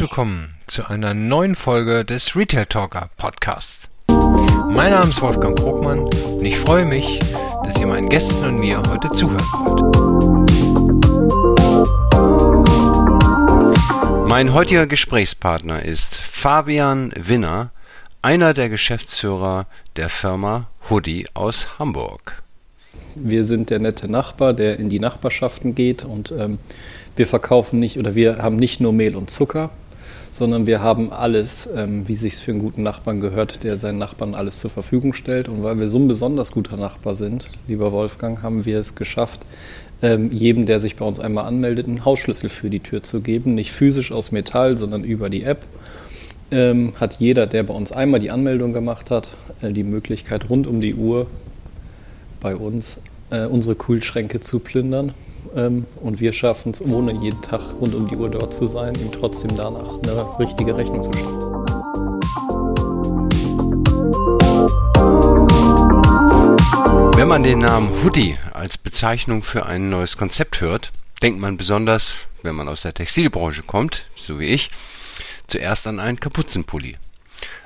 willkommen zu einer neuen Folge des Retail Talker Podcasts. Mein Name ist Wolfgang Bruckmann und ich freue mich, dass ihr meinen Gästen und mir heute zuhören wollt. Mein heutiger Gesprächspartner ist Fabian Winner, einer der Geschäftsführer der Firma Hoodie aus Hamburg. Wir sind der nette Nachbar, der in die Nachbarschaften geht und ähm, wir verkaufen nicht oder wir haben nicht nur Mehl und Zucker, sondern wir haben alles, ähm, wie sich für einen guten Nachbarn gehört, der seinen Nachbarn alles zur Verfügung stellt. Und weil wir so ein besonders guter Nachbar sind, lieber Wolfgang, haben wir es geschafft, ähm, jedem, der sich bei uns einmal anmeldet, einen Hausschlüssel für die Tür zu geben. Nicht physisch aus Metall, sondern über die App. Ähm, hat jeder, der bei uns einmal die Anmeldung gemacht hat, äh, die Möglichkeit, rund um die Uhr bei uns äh, unsere Kühlschränke zu plündern. Ähm, und wir schaffen es, ohne jeden Tag rund um die Uhr dort zu sein, ihm trotzdem danach eine richtige Rechnung zu stellen. Wenn man den Namen Hoodie als Bezeichnung für ein neues Konzept hört, denkt man besonders, wenn man aus der Textilbranche kommt, so wie ich, zuerst an einen Kapuzenpulli.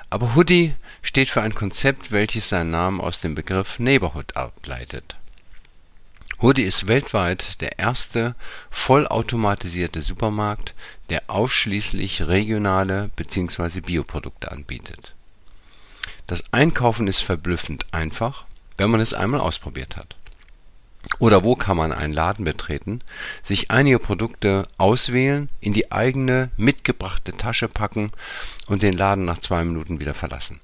Aber Hoodie steht für ein Konzept, welches seinen Namen aus dem Begriff Neighborhood ableitet. Hoodie ist weltweit der erste vollautomatisierte Supermarkt, der ausschließlich regionale bzw. Bioprodukte anbietet. Das Einkaufen ist verblüffend einfach, wenn man es einmal ausprobiert hat. Oder wo kann man einen Laden betreten, sich einige Produkte auswählen, in die eigene mitgebrachte Tasche packen und den Laden nach zwei Minuten wieder verlassen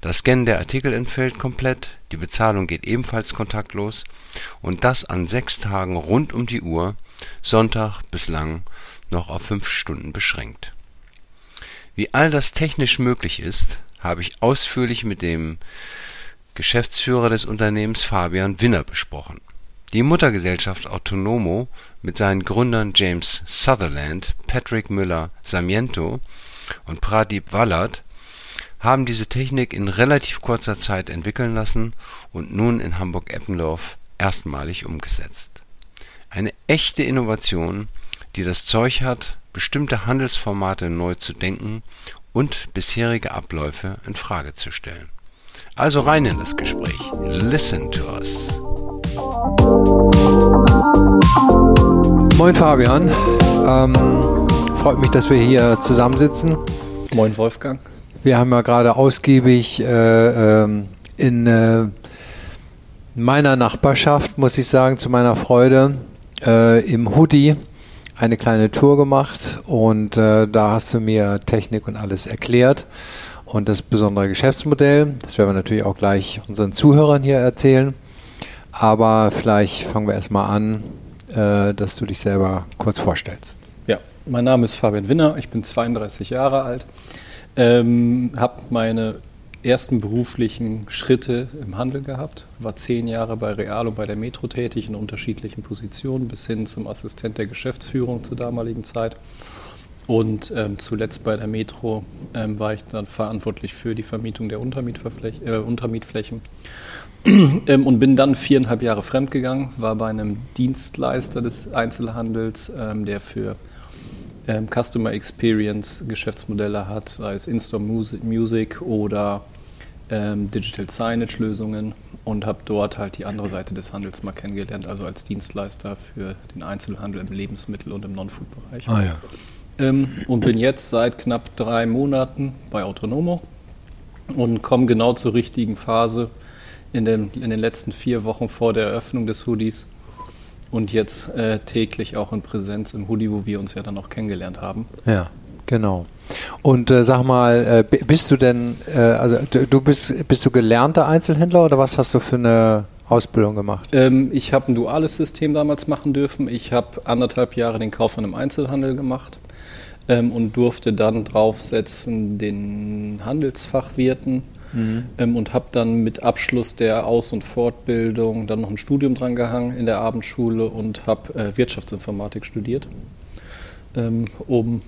das Scannen der Artikel entfällt komplett, die Bezahlung geht ebenfalls kontaktlos und das an sechs Tagen rund um die Uhr, Sonntag bislang noch auf fünf Stunden beschränkt. Wie all das technisch möglich ist, habe ich ausführlich mit dem Geschäftsführer des Unternehmens Fabian Winner besprochen. Die Muttergesellschaft Autonomo mit seinen Gründern James Sutherland, Patrick Müller Samiento und Pradip Wallert haben diese Technik in relativ kurzer Zeit entwickeln lassen und nun in Hamburg-Eppendorf erstmalig umgesetzt. Eine echte Innovation, die das Zeug hat, bestimmte Handelsformate neu zu denken und bisherige Abläufe in Frage zu stellen. Also rein in das Gespräch. Listen to us. Moin Fabian, ähm, freut mich, dass wir hier zusammensitzen. Moin Wolfgang. Wir haben ja gerade ausgiebig äh, ähm, in äh, meiner Nachbarschaft, muss ich sagen, zu meiner Freude, äh, im Hoodie eine kleine Tour gemacht und äh, da hast du mir Technik und alles erklärt und das besondere Geschäftsmodell. Das werden wir natürlich auch gleich unseren Zuhörern hier erzählen. Aber vielleicht fangen wir erstmal an, äh, dass du dich selber kurz vorstellst. Ja, mein Name ist Fabian Winner, ich bin 32 Jahre alt. Ähm, habe meine ersten beruflichen Schritte im Handel gehabt, war zehn Jahre bei Real und bei der Metro tätig in unterschiedlichen Positionen bis hin zum Assistent der Geschäftsführung zur damaligen Zeit. Und ähm, zuletzt bei der Metro ähm, war ich dann verantwortlich für die Vermietung der Untermietflächen. Äh, Untermietflächen. ähm, und bin dann viereinhalb Jahre fremdgegangen, war bei einem Dienstleister des Einzelhandels, ähm, der für ähm, Customer Experience Geschäftsmodelle hat, sei es In-Store Music oder ähm, Digital Signage Lösungen und habe dort halt die andere Seite des Handels mal kennengelernt, also als Dienstleister für den Einzelhandel im Lebensmittel- und im Non-Food-Bereich. Ah, ja. ähm, und bin jetzt seit knapp drei Monaten bei Autonomo und komme genau zur richtigen Phase in den, in den letzten vier Wochen vor der Eröffnung des Hoodies und jetzt äh, täglich auch in Präsenz im Hoodie, wo wir uns ja dann auch kennengelernt haben. Ja, genau. Und äh, sag mal, äh, bist du denn, äh, also du bist, bist du gelernter Einzelhändler oder was hast du für eine Ausbildung gemacht? Ähm, ich habe ein duales System damals machen dürfen. Ich habe anderthalb Jahre den Kaufmann im Einzelhandel gemacht ähm, und durfte dann draufsetzen den Handelsfachwirten Mhm. Ähm, und habe dann mit Abschluss der Aus- und Fortbildung dann noch ein Studium dran gehangen in der Abendschule und habe äh, Wirtschaftsinformatik studiert, ähm, um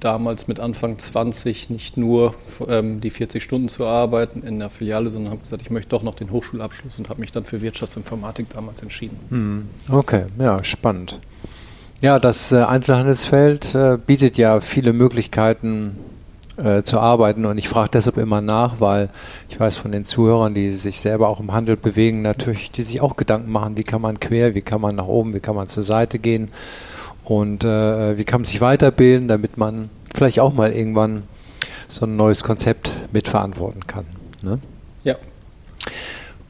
damals mit Anfang 20 nicht nur ähm, die 40 Stunden zu arbeiten in der Filiale, sondern habe gesagt, ich möchte doch noch den Hochschulabschluss und habe mich dann für Wirtschaftsinformatik damals entschieden. Mhm. Okay, ja, spannend. Ja, das äh, Einzelhandelsfeld äh, bietet ja viele Möglichkeiten äh, zu arbeiten und ich frage deshalb immer nach, weil ich weiß von den Zuhörern, die sich selber auch im Handel bewegen, natürlich, die sich auch Gedanken machen, wie kann man quer, wie kann man nach oben, wie kann man zur Seite gehen und äh, wie kann man sich weiterbilden, damit man vielleicht auch mal irgendwann so ein neues Konzept mitverantworten kann. Ne? Ja.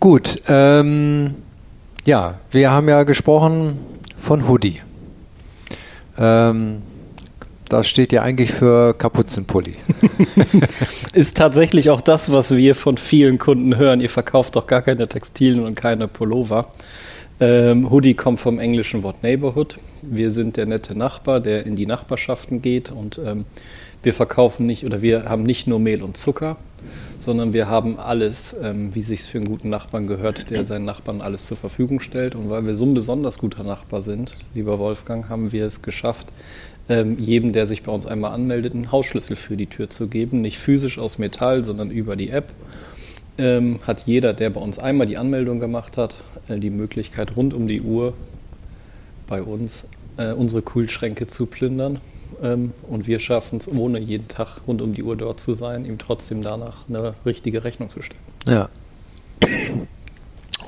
Gut, ähm, ja, wir haben ja gesprochen von Hoodie. Ähm, das steht ja eigentlich für Kapuzenpulli. Ist tatsächlich auch das, was wir von vielen Kunden hören. Ihr verkauft doch gar keine Textilien und keine Pullover. Ähm, Hoodie kommt vom englischen Wort Neighborhood. Wir sind der nette Nachbar, der in die Nachbarschaften geht und ähm, wir verkaufen nicht oder wir haben nicht nur Mehl und Zucker, sondern wir haben alles, ähm, wie sich für einen guten Nachbarn gehört, der seinen Nachbarn alles zur Verfügung stellt. Und weil wir so ein besonders guter Nachbar sind, lieber Wolfgang, haben wir es geschafft, ähm, jedem, der sich bei uns einmal anmeldet, einen Hausschlüssel für die Tür zu geben. Nicht physisch aus Metall, sondern über die App. Ähm, hat jeder, der bei uns einmal die Anmeldung gemacht hat, äh, die Möglichkeit, rund um die Uhr bei uns äh, unsere Kühlschränke zu plündern. Ähm, und wir schaffen es, ohne jeden Tag rund um die Uhr dort zu sein, ihm trotzdem danach eine richtige Rechnung zu stellen. Ja.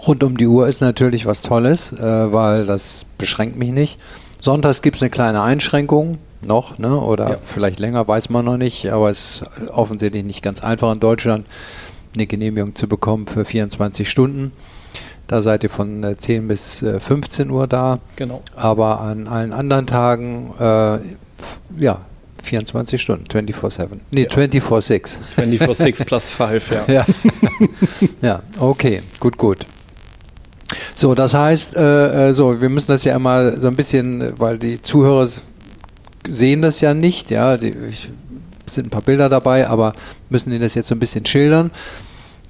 Rund um die Uhr ist natürlich was Tolles, äh, weil das beschränkt mich nicht. Sonntags gibt es eine kleine Einschränkung noch, ne? oder ja. vielleicht länger, weiß man noch nicht, aber es ist offensichtlich nicht ganz einfach in Deutschland, eine Genehmigung zu bekommen für 24 Stunden. Da seid ihr von 10 äh, bis 15 äh, Uhr da. Genau. Aber an allen anderen Tagen, äh, ja, 24 Stunden, 24-7. Nee, ja. 24-6. 24-6 plus 5, ja. ja. ja, okay, gut, gut. So, das heißt, äh, äh, so, wir müssen das ja immer so ein bisschen, weil die Zuhörer sehen das ja nicht, ja, die, ich, sind ein paar Bilder dabei, aber müssen Ihnen das jetzt so ein bisschen schildern.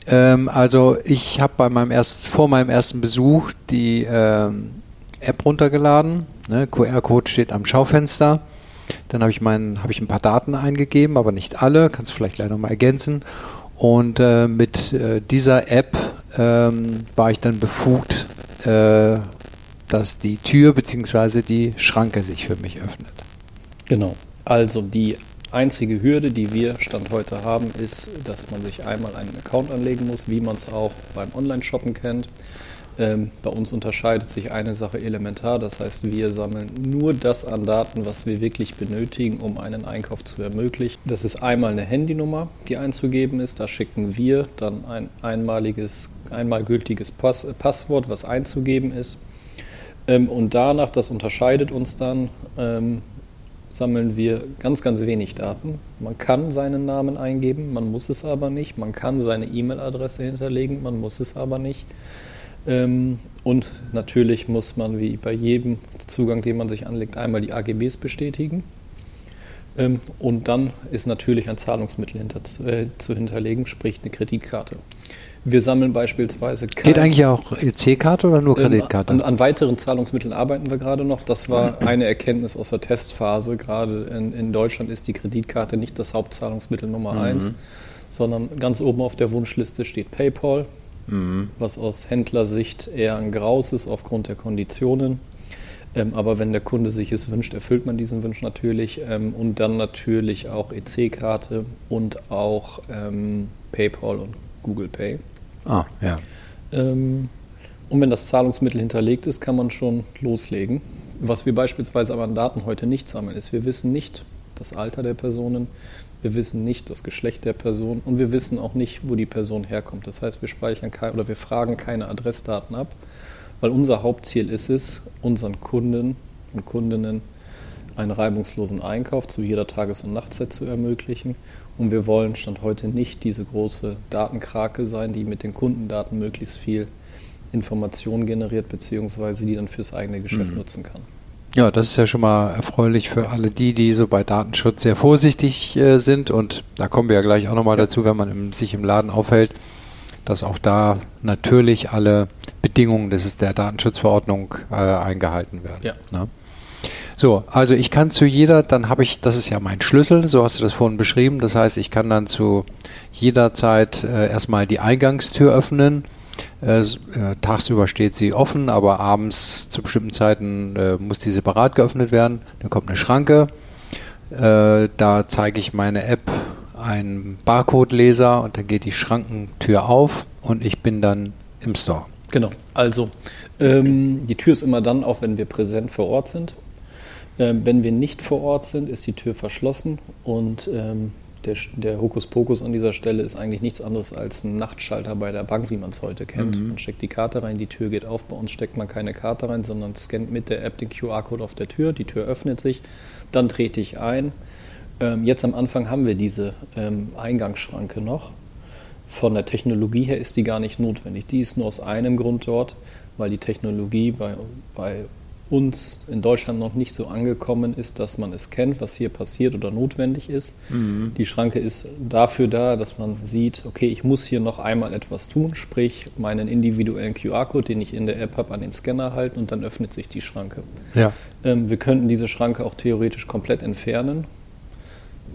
Ähm, also ich habe bei meinem erst, vor meinem ersten Besuch die ähm, App runtergeladen. Ne? QR-Code steht am Schaufenster. Dann habe ich meinen, habe ich ein paar Daten eingegeben, aber nicht alle. Kannst du vielleicht gleich nochmal ergänzen. Und äh, mit äh, dieser App ähm, war ich dann befugt, äh, dass die Tür bzw. die Schranke sich für mich öffnet. Genau. Also die einzige Hürde, die wir Stand heute haben, ist, dass man sich einmal einen Account anlegen muss, wie man es auch beim Online-Shoppen kennt. Ähm, bei uns unterscheidet sich eine Sache elementar, das heißt, wir sammeln nur das an Daten, was wir wirklich benötigen, um einen Einkauf zu ermöglichen. Das ist einmal eine Handynummer, die einzugeben ist. Da schicken wir dann ein einmaliges, einmal gültiges Pass, Passwort, was einzugeben ist. Ähm, und danach, das unterscheidet uns dann, ähm, sammeln wir ganz, ganz wenig Daten. Man kann seinen Namen eingeben, man muss es aber nicht. Man kann seine E-Mail-Adresse hinterlegen, man muss es aber nicht. Ähm, und natürlich muss man wie bei jedem Zugang, den man sich anlegt, einmal die AGBs bestätigen. Ähm, und dann ist natürlich ein Zahlungsmittel hinter, äh, zu hinterlegen, sprich eine Kreditkarte. Wir sammeln beispielsweise. Geht eigentlich auch EC-Karte oder nur ähm, Kreditkarte? An, an, weiteren Zahlungsmitteln arbeiten wir gerade noch. Das war eine Erkenntnis aus der Testphase. Gerade in, in Deutschland ist die Kreditkarte nicht das Hauptzahlungsmittel Nummer mhm. eins, sondern ganz oben auf der Wunschliste steht PayPal, mhm. was aus Händlersicht eher ein Graus ist aufgrund der Konditionen. Ähm, aber wenn der Kunde sich es wünscht, erfüllt man diesen Wunsch natürlich. Ähm, und dann natürlich auch EC-Karte und auch ähm, PayPal und Google Pay. Ah, ja. Ähm, und wenn das Zahlungsmittel hinterlegt ist, kann man schon loslegen. Was wir beispielsweise aber an Daten heute nicht sammeln, ist, wir wissen nicht das Alter der Personen, wir wissen nicht das Geschlecht der Person und wir wissen auch nicht, wo die Person herkommt. Das heißt, wir speichern kein, oder wir fragen keine Adressdaten ab, weil unser Hauptziel ist es, unseren Kunden und Kundinnen einen reibungslosen Einkauf zu jeder Tages- und Nachtzeit zu ermöglichen und wir wollen Stand heute nicht diese große Datenkrake sein, die mit den Kundendaten möglichst viel Informationen generiert, beziehungsweise die dann fürs eigene Geschäft mhm. nutzen kann. Ja, das ist ja schon mal erfreulich für alle die, die so bei Datenschutz sehr vorsichtig äh, sind. Und da kommen wir ja gleich auch nochmal dazu, wenn man im, sich im Laden aufhält, dass auch da natürlich alle Bedingungen des, der Datenschutzverordnung äh, eingehalten werden. Ja. Ne? So, also ich kann zu jeder, dann habe ich, das ist ja mein Schlüssel, so hast du das vorhin beschrieben. Das heißt, ich kann dann zu jeder Zeit äh, erstmal die Eingangstür öffnen. Äh, äh, tagsüber steht sie offen, aber abends zu bestimmten Zeiten äh, muss die separat geöffnet werden. Dann kommt eine Schranke. Äh, da zeige ich meine App einen Barcode-Leser und dann geht die Schrankentür auf und ich bin dann im Store. Genau. Also ähm, die Tür ist immer dann auf, wenn wir präsent vor Ort sind. Ähm, wenn wir nicht vor Ort sind, ist die Tür verschlossen und ähm, der, der Hokuspokus an dieser Stelle ist eigentlich nichts anderes als ein Nachtschalter bei der Bank, wie man es heute kennt. Mhm. Man steckt die Karte rein, die Tür geht auf. Bei uns steckt man keine Karte rein, sondern scannt mit der App den QR-Code auf der Tür. Die Tür öffnet sich, dann trete ich ein. Ähm, jetzt am Anfang haben wir diese ähm, Eingangsschranke noch. Von der Technologie her ist die gar nicht notwendig. Die ist nur aus einem Grund dort, weil die Technologie bei, bei uns in Deutschland noch nicht so angekommen ist, dass man es kennt, was hier passiert oder notwendig ist. Mhm. Die Schranke ist dafür da, dass man sieht, okay, ich muss hier noch einmal etwas tun, sprich meinen individuellen QR-Code, den ich in der App habe, an den Scanner halten und dann öffnet sich die Schranke. Ja. Ähm, wir könnten diese Schranke auch theoretisch komplett entfernen,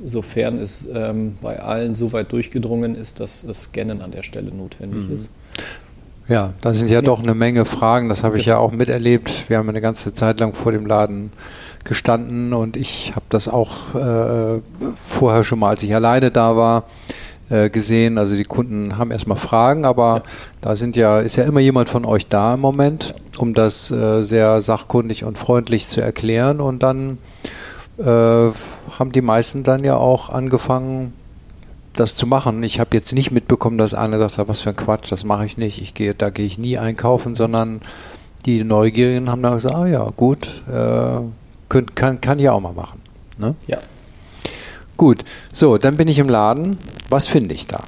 sofern es ähm, bei allen so weit durchgedrungen ist, dass das Scannen an der Stelle notwendig mhm. ist. Ja, da sind ja doch eine Menge Fragen. Das habe ich ja auch miterlebt. Wir haben eine ganze Zeit lang vor dem Laden gestanden und ich habe das auch äh, vorher schon mal, als ich alleine da war, äh, gesehen. Also die Kunden haben erstmal Fragen, aber ja. da sind ja, ist ja immer jemand von euch da im Moment, um das äh, sehr sachkundig und freundlich zu erklären. Und dann äh, haben die meisten dann ja auch angefangen, das zu machen. Ich habe jetzt nicht mitbekommen, dass einer sagt, was für ein Quatsch, das mache ich nicht. Ich gehe, da gehe ich nie einkaufen, sondern die Neugierigen haben dann gesagt, ah ja, gut, äh, könnt, kann, kann ich auch mal machen. Ne? Ja. Gut, so, dann bin ich im Laden. Was finde ich da?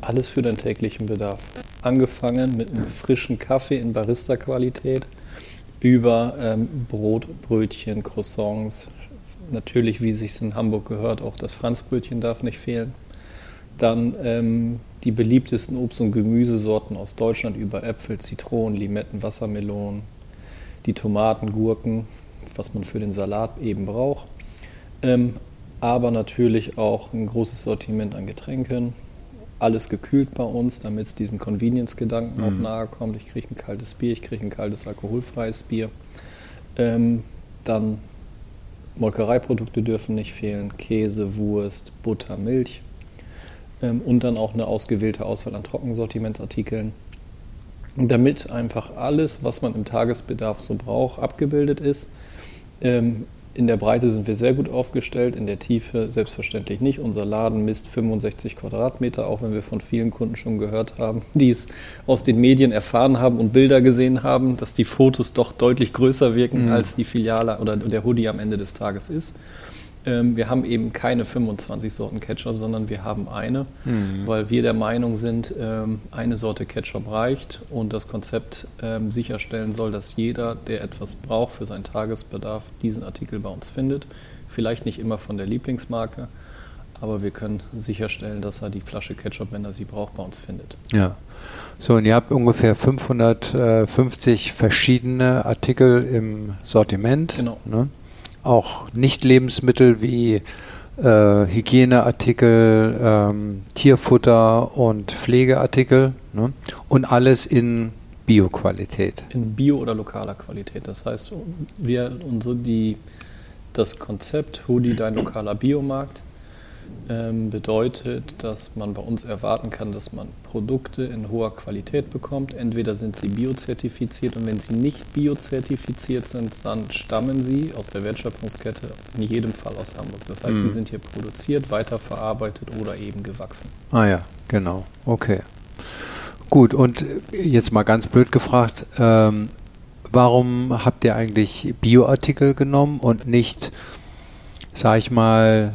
Alles für den täglichen Bedarf. Angefangen mit einem frischen Kaffee in Barista-Qualität über ähm, Brot, Brötchen, Croissants, natürlich, wie sich in Hamburg gehört, auch das Franzbrötchen darf nicht fehlen. Dann ähm, die beliebtesten Obst- und Gemüsesorten aus Deutschland über Äpfel, Zitronen, Limetten, Wassermelonen, die Tomaten, Gurken, was man für den Salat eben braucht. Ähm, aber natürlich auch ein großes Sortiment an Getränken. Alles gekühlt bei uns, damit es diesem Convenience-Gedanken mhm. auch nahe kommt. Ich kriege ein kaltes Bier, ich kriege ein kaltes alkoholfreies Bier. Ähm, dann Molkereiprodukte dürfen nicht fehlen, Käse, Wurst, Butter, Milch ähm, und dann auch eine ausgewählte Auswahl an Trockensortimentartikeln. Damit einfach alles, was man im Tagesbedarf so braucht, abgebildet ist. In der Breite sind wir sehr gut aufgestellt, in der Tiefe selbstverständlich nicht. Unser Laden misst 65 Quadratmeter, auch wenn wir von vielen Kunden schon gehört haben, die es aus den Medien erfahren haben und Bilder gesehen haben, dass die Fotos doch deutlich größer wirken, mhm. als die Filiale oder der Hoodie am Ende des Tages ist. Ähm, wir haben eben keine 25 Sorten Ketchup, sondern wir haben eine, mhm. weil wir der Meinung sind, ähm, eine Sorte Ketchup reicht und das Konzept ähm, sicherstellen soll, dass jeder, der etwas braucht für seinen Tagesbedarf, diesen Artikel bei uns findet. Vielleicht nicht immer von der Lieblingsmarke, aber wir können sicherstellen, dass er die Flasche Ketchup, wenn er sie braucht, bei uns findet. Ja. So, und ihr habt ungefähr 550 verschiedene Artikel im Sortiment. Genau. Ne? Auch Nicht-Lebensmittel wie äh, Hygieneartikel, ähm, Tierfutter und Pflegeartikel ne? und alles in Bioqualität. In Bio- oder lokaler Qualität. Das heißt, wir unsere die das Konzept Hoodie dein lokaler Biomarkt bedeutet, dass man bei uns erwarten kann, dass man Produkte in hoher Qualität bekommt. Entweder sind sie biozertifiziert und wenn sie nicht biozertifiziert sind, dann stammen sie aus der Wertschöpfungskette in jedem Fall aus Hamburg. Das heißt, mhm. sie sind hier produziert, weiterverarbeitet oder eben gewachsen. Ah ja, genau. Okay. Gut, und jetzt mal ganz blöd gefragt, ähm, warum habt ihr eigentlich Bioartikel genommen und nicht, sag ich mal,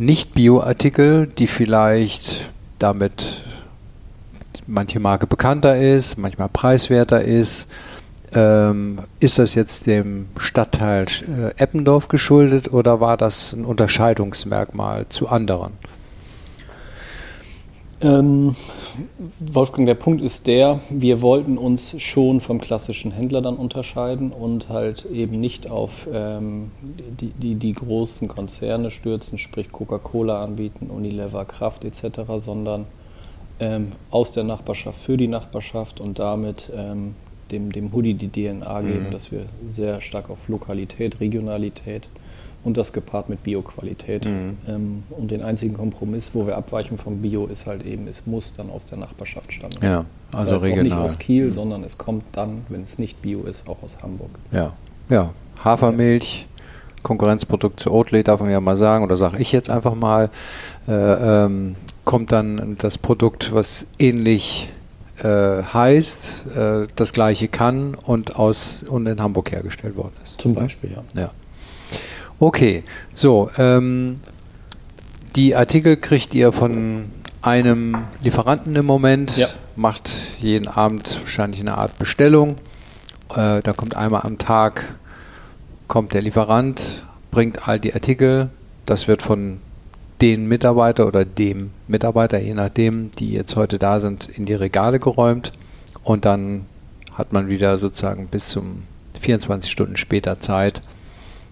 nicht-Bio-Artikel, die vielleicht damit manche Marke bekannter ist, manchmal preiswerter ist. Ähm, ist das jetzt dem Stadtteil äh, Eppendorf geschuldet oder war das ein Unterscheidungsmerkmal zu anderen? Ähm, Wolfgang, der Punkt ist der, wir wollten uns schon vom klassischen Händler dann unterscheiden und halt eben nicht auf ähm, die, die, die, großen Konzerne stürzen, sprich Coca-Cola anbieten, Unilever, Kraft etc., sondern ähm, aus der Nachbarschaft für die Nachbarschaft und damit ähm, dem, dem Hoodie die DNA geben, Mhm. dass wir sehr stark auf Lokalität, Regionalität und das gepaart mit Bioqualität. Mhm. Ähm, und den einzigen Kompromiss, wo wir abweichen vom Bio, ist halt eben, es muss dann aus der Nachbarschaft stammen. Ja, Das also heißt auch nicht regional. aus Kiel, sondern es kommt dann, wenn es nicht Bio ist, auch aus Hamburg. Ja, ja. Hafermilch, Konkurrenzprodukt zu Oatly, darf man ja mal sagen, oder sage ich jetzt einfach mal, äh, ähm, kommt dann das Produkt, was ähnlich äh, heißt, äh, das gleiche kann und aus und in Hamburg hergestellt worden ist. Zum Beispiel, ja. Ja. Okay, so, ähm, die Artikel kriegt ihr von einem Lieferanten im Moment, Ja. macht jeden Abend wahrscheinlich eine Art Bestellung. Äh, da kommt einmal am Tag, kommt der Lieferant, bringt all die Artikel. Das wird von den Mitarbeiter oder dem Mitarbeiter, je nachdem, die jetzt heute da sind, in die Regale geräumt. Und dann hat man wieder sozusagen bis zum 24 Stunden später Zeit,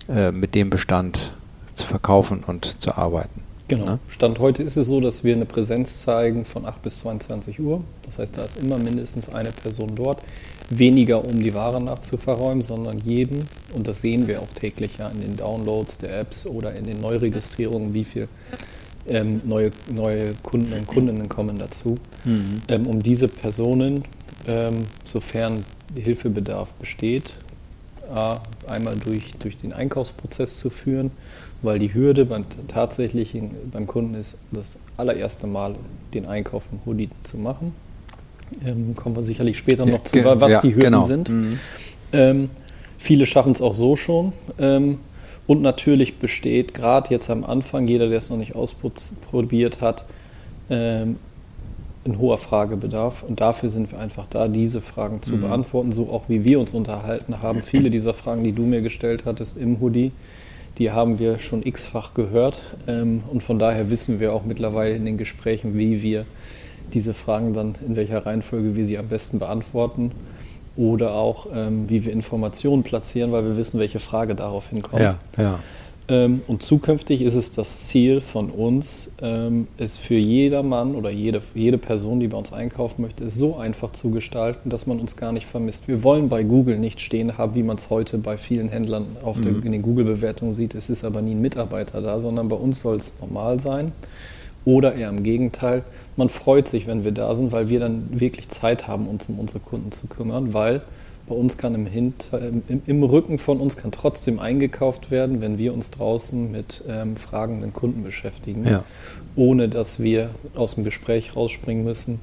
äh, mit dem Bestand zu verkaufen und zu arbeiten. Genau. Ne? Stand heute ist es so, dass wir eine Präsenz zeigen von 8 bis 22 Uhr. Das heißt, da ist immer mindestens eine Person dort. Weniger, um die Ware nachzuverräumen, sondern jeden, und das sehen wir auch täglich ja in den Downloads der Apps oder in den Neuregistrierungen, wie viel ähm, neue, neue Kunden und Kundinnen kommen dazu, ähm, um diese Personen, ähm, sofern Hilfebedarf besteht, einmal durch, durch den Einkaufsprozess zu führen, weil die Hürde beim tatsächlichen beim Kunden ist, das allererste Mal den Einkauf im Hoodie zu machen. Ähm, kommen wir sicherlich später noch zu, was ja, die Hürden genau. sind. Mhm. Ähm, viele schaffen es auch so schon. Ähm, und natürlich besteht gerade jetzt am Anfang, jeder, der es noch nicht ausprobiert hat, ähm, ein hoher Fragebedarf. Und dafür sind wir einfach da, diese Fragen zu Mhm. beantworten, so auch wie wir uns unterhalten haben. Viele dieser Fragen, die du mir gestellt hattest im Hoodie, die haben wir schon x-fach gehört. Ähm, und von daher wissen wir auch mittlerweile in den Gesprächen, wie wir diese Fragen dann, in welcher Reihenfolge wir sie am besten beantworten. Oder auch, ähm, wie wir Informationen platzieren, weil wir wissen, welche Frage darauf hinkommt. Ja, ja. Ähm, und zukünftig ist es das Ziel von uns, ähm, es für jedermann oder jede, jede Person, die bei uns einkaufen möchte, so einfach zu gestalten, dass man uns gar nicht vermisst. Wir wollen bei Google nicht stehen haben, wie man es heute bei vielen Händlern auf der, in den Google-Bewertungen sieht. Es ist aber nie ein Mitarbeiter da, sondern bei uns soll es normal sein. Oder eher im Gegenteil, man freut sich, wenn wir da sind, weil wir dann wirklich Zeit haben, uns um unsere Kunden zu kümmern, weil bei uns kann im, Hinter, im, im Rücken von uns kann trotzdem eingekauft werden, wenn wir uns draußen mit ähm, fragenden Kunden beschäftigen, Ja. ohne dass wir aus dem Gespräch rausspringen müssen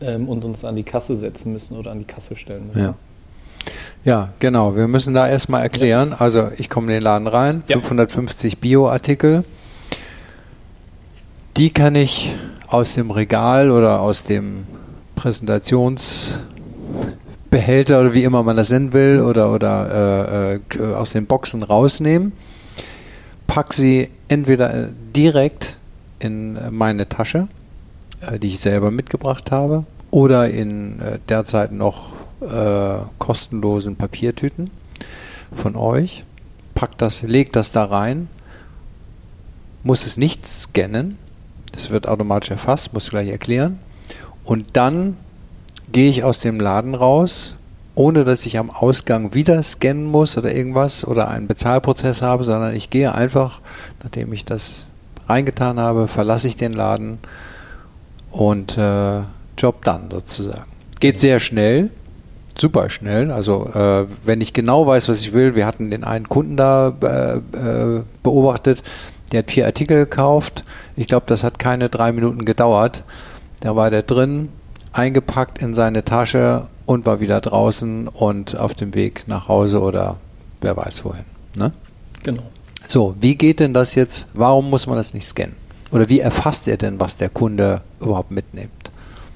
ähm, und uns an die Kasse setzen müssen oder an die Kasse stellen müssen. Ja. Ja, genau. Wir müssen da erstmal erklären. Also ich komme in den Laden rein, Ja. 550 Bio-Artikel. Die kann ich aus dem Regal oder aus dem Präsentationsbehälter oder wie immer man das nennen will oder, oder äh, äh, aus den Boxen rausnehmen, pack sie entweder äh, direkt in meine Tasche, äh, die ich selber mitgebracht habe, oder in derzeit noch kostenlosen Papiertüten von euch. Packt das, legt das da rein, muss es nicht scannen, das wird automatisch erfasst, muss ich gleich erklären. Und dann gehe ich aus dem Laden raus, ohne dass ich am Ausgang wieder scannen muss oder irgendwas oder einen Bezahlprozess habe, sondern ich gehe einfach, nachdem ich das reingetan habe, verlasse ich den Laden und äh, Job dann sozusagen. Geht sehr schnell, super schnell. Also äh, wenn ich genau weiß, was ich will, wir hatten den einen Kunden da äh, äh, beobachtet, der hat vier Artikel gekauft. Ich glaube, das hat keine drei Minuten gedauert. Da war der drin, eingepackt in seine Tasche und war wieder draußen und auf dem Weg nach Hause oder wer weiß wohin. Ne? Genau. So, wie geht denn das jetzt? Warum muss man das nicht scannen? Oder wie erfasst er denn, was der Kunde überhaupt mitnimmt?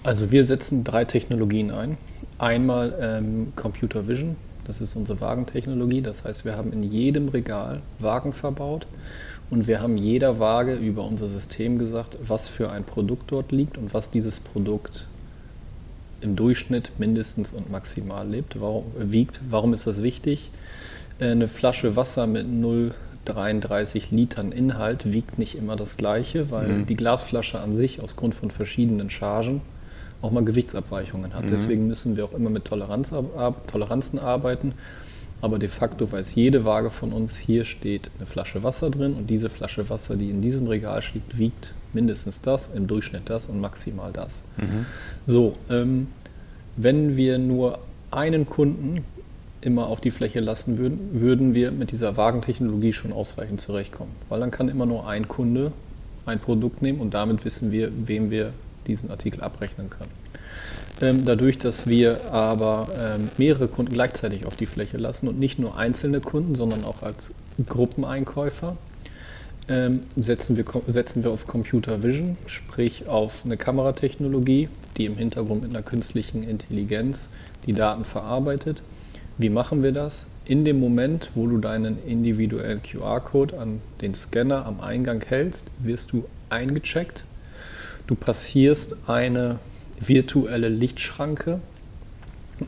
Also wir setzen drei Technologien ein. Einmal ähm, Computer Vision, das ist unsere Wagentechnologie. Das heißt, wir haben in jedem Regal Wagen verbaut und wir haben jeder Waage über unser System gesagt, was für ein Produkt dort liegt und was dieses Produkt im Durchschnitt mindestens und maximal lebt, warum, wiegt. Warum ist das wichtig? Äh, Eine Flasche Wasser mit 33 Litern Inhalt wiegt nicht immer das gleiche, weil mhm. die Glasflasche an sich aus Grund von verschiedenen Chargen auch mal Gewichtsabweichungen hat. Mhm. Deswegen müssen wir auch immer mit Toleranz, Toleranzen arbeiten. Aber de facto weiß jede Waage von uns, hier steht eine Flasche Wasser drin und diese Flasche Wasser, die in diesem Regal steht, wiegt mindestens das, im Durchschnitt das und maximal das. Mhm. So, ähm, wenn wir nur einen Kunden immer auf die Fläche lassen würden, würden wir mit dieser Wagentechnologie schon ausreichend zurechtkommen. Weil dann kann immer nur ein Kunde ein Produkt nehmen und damit wissen wir, wem wir diesen Artikel abrechnen können. Ähm, dadurch, dass wir aber ähm, mehrere Kunden gleichzeitig auf die Fläche lassen und nicht nur einzelne Kunden, sondern auch als Gruppeneinkäufer, ähm, setzen, wir, setzen wir auf Computer Vision, sprich auf eine Kameratechnologie, die im Hintergrund mit einer künstlichen Intelligenz die Daten verarbeitet. Wie machen wir das? In dem Moment, wo du deinen individuellen QR-Code an den Scanner am Eingang hältst, wirst du eingecheckt. Du passierst eine virtuelle Lichtschranke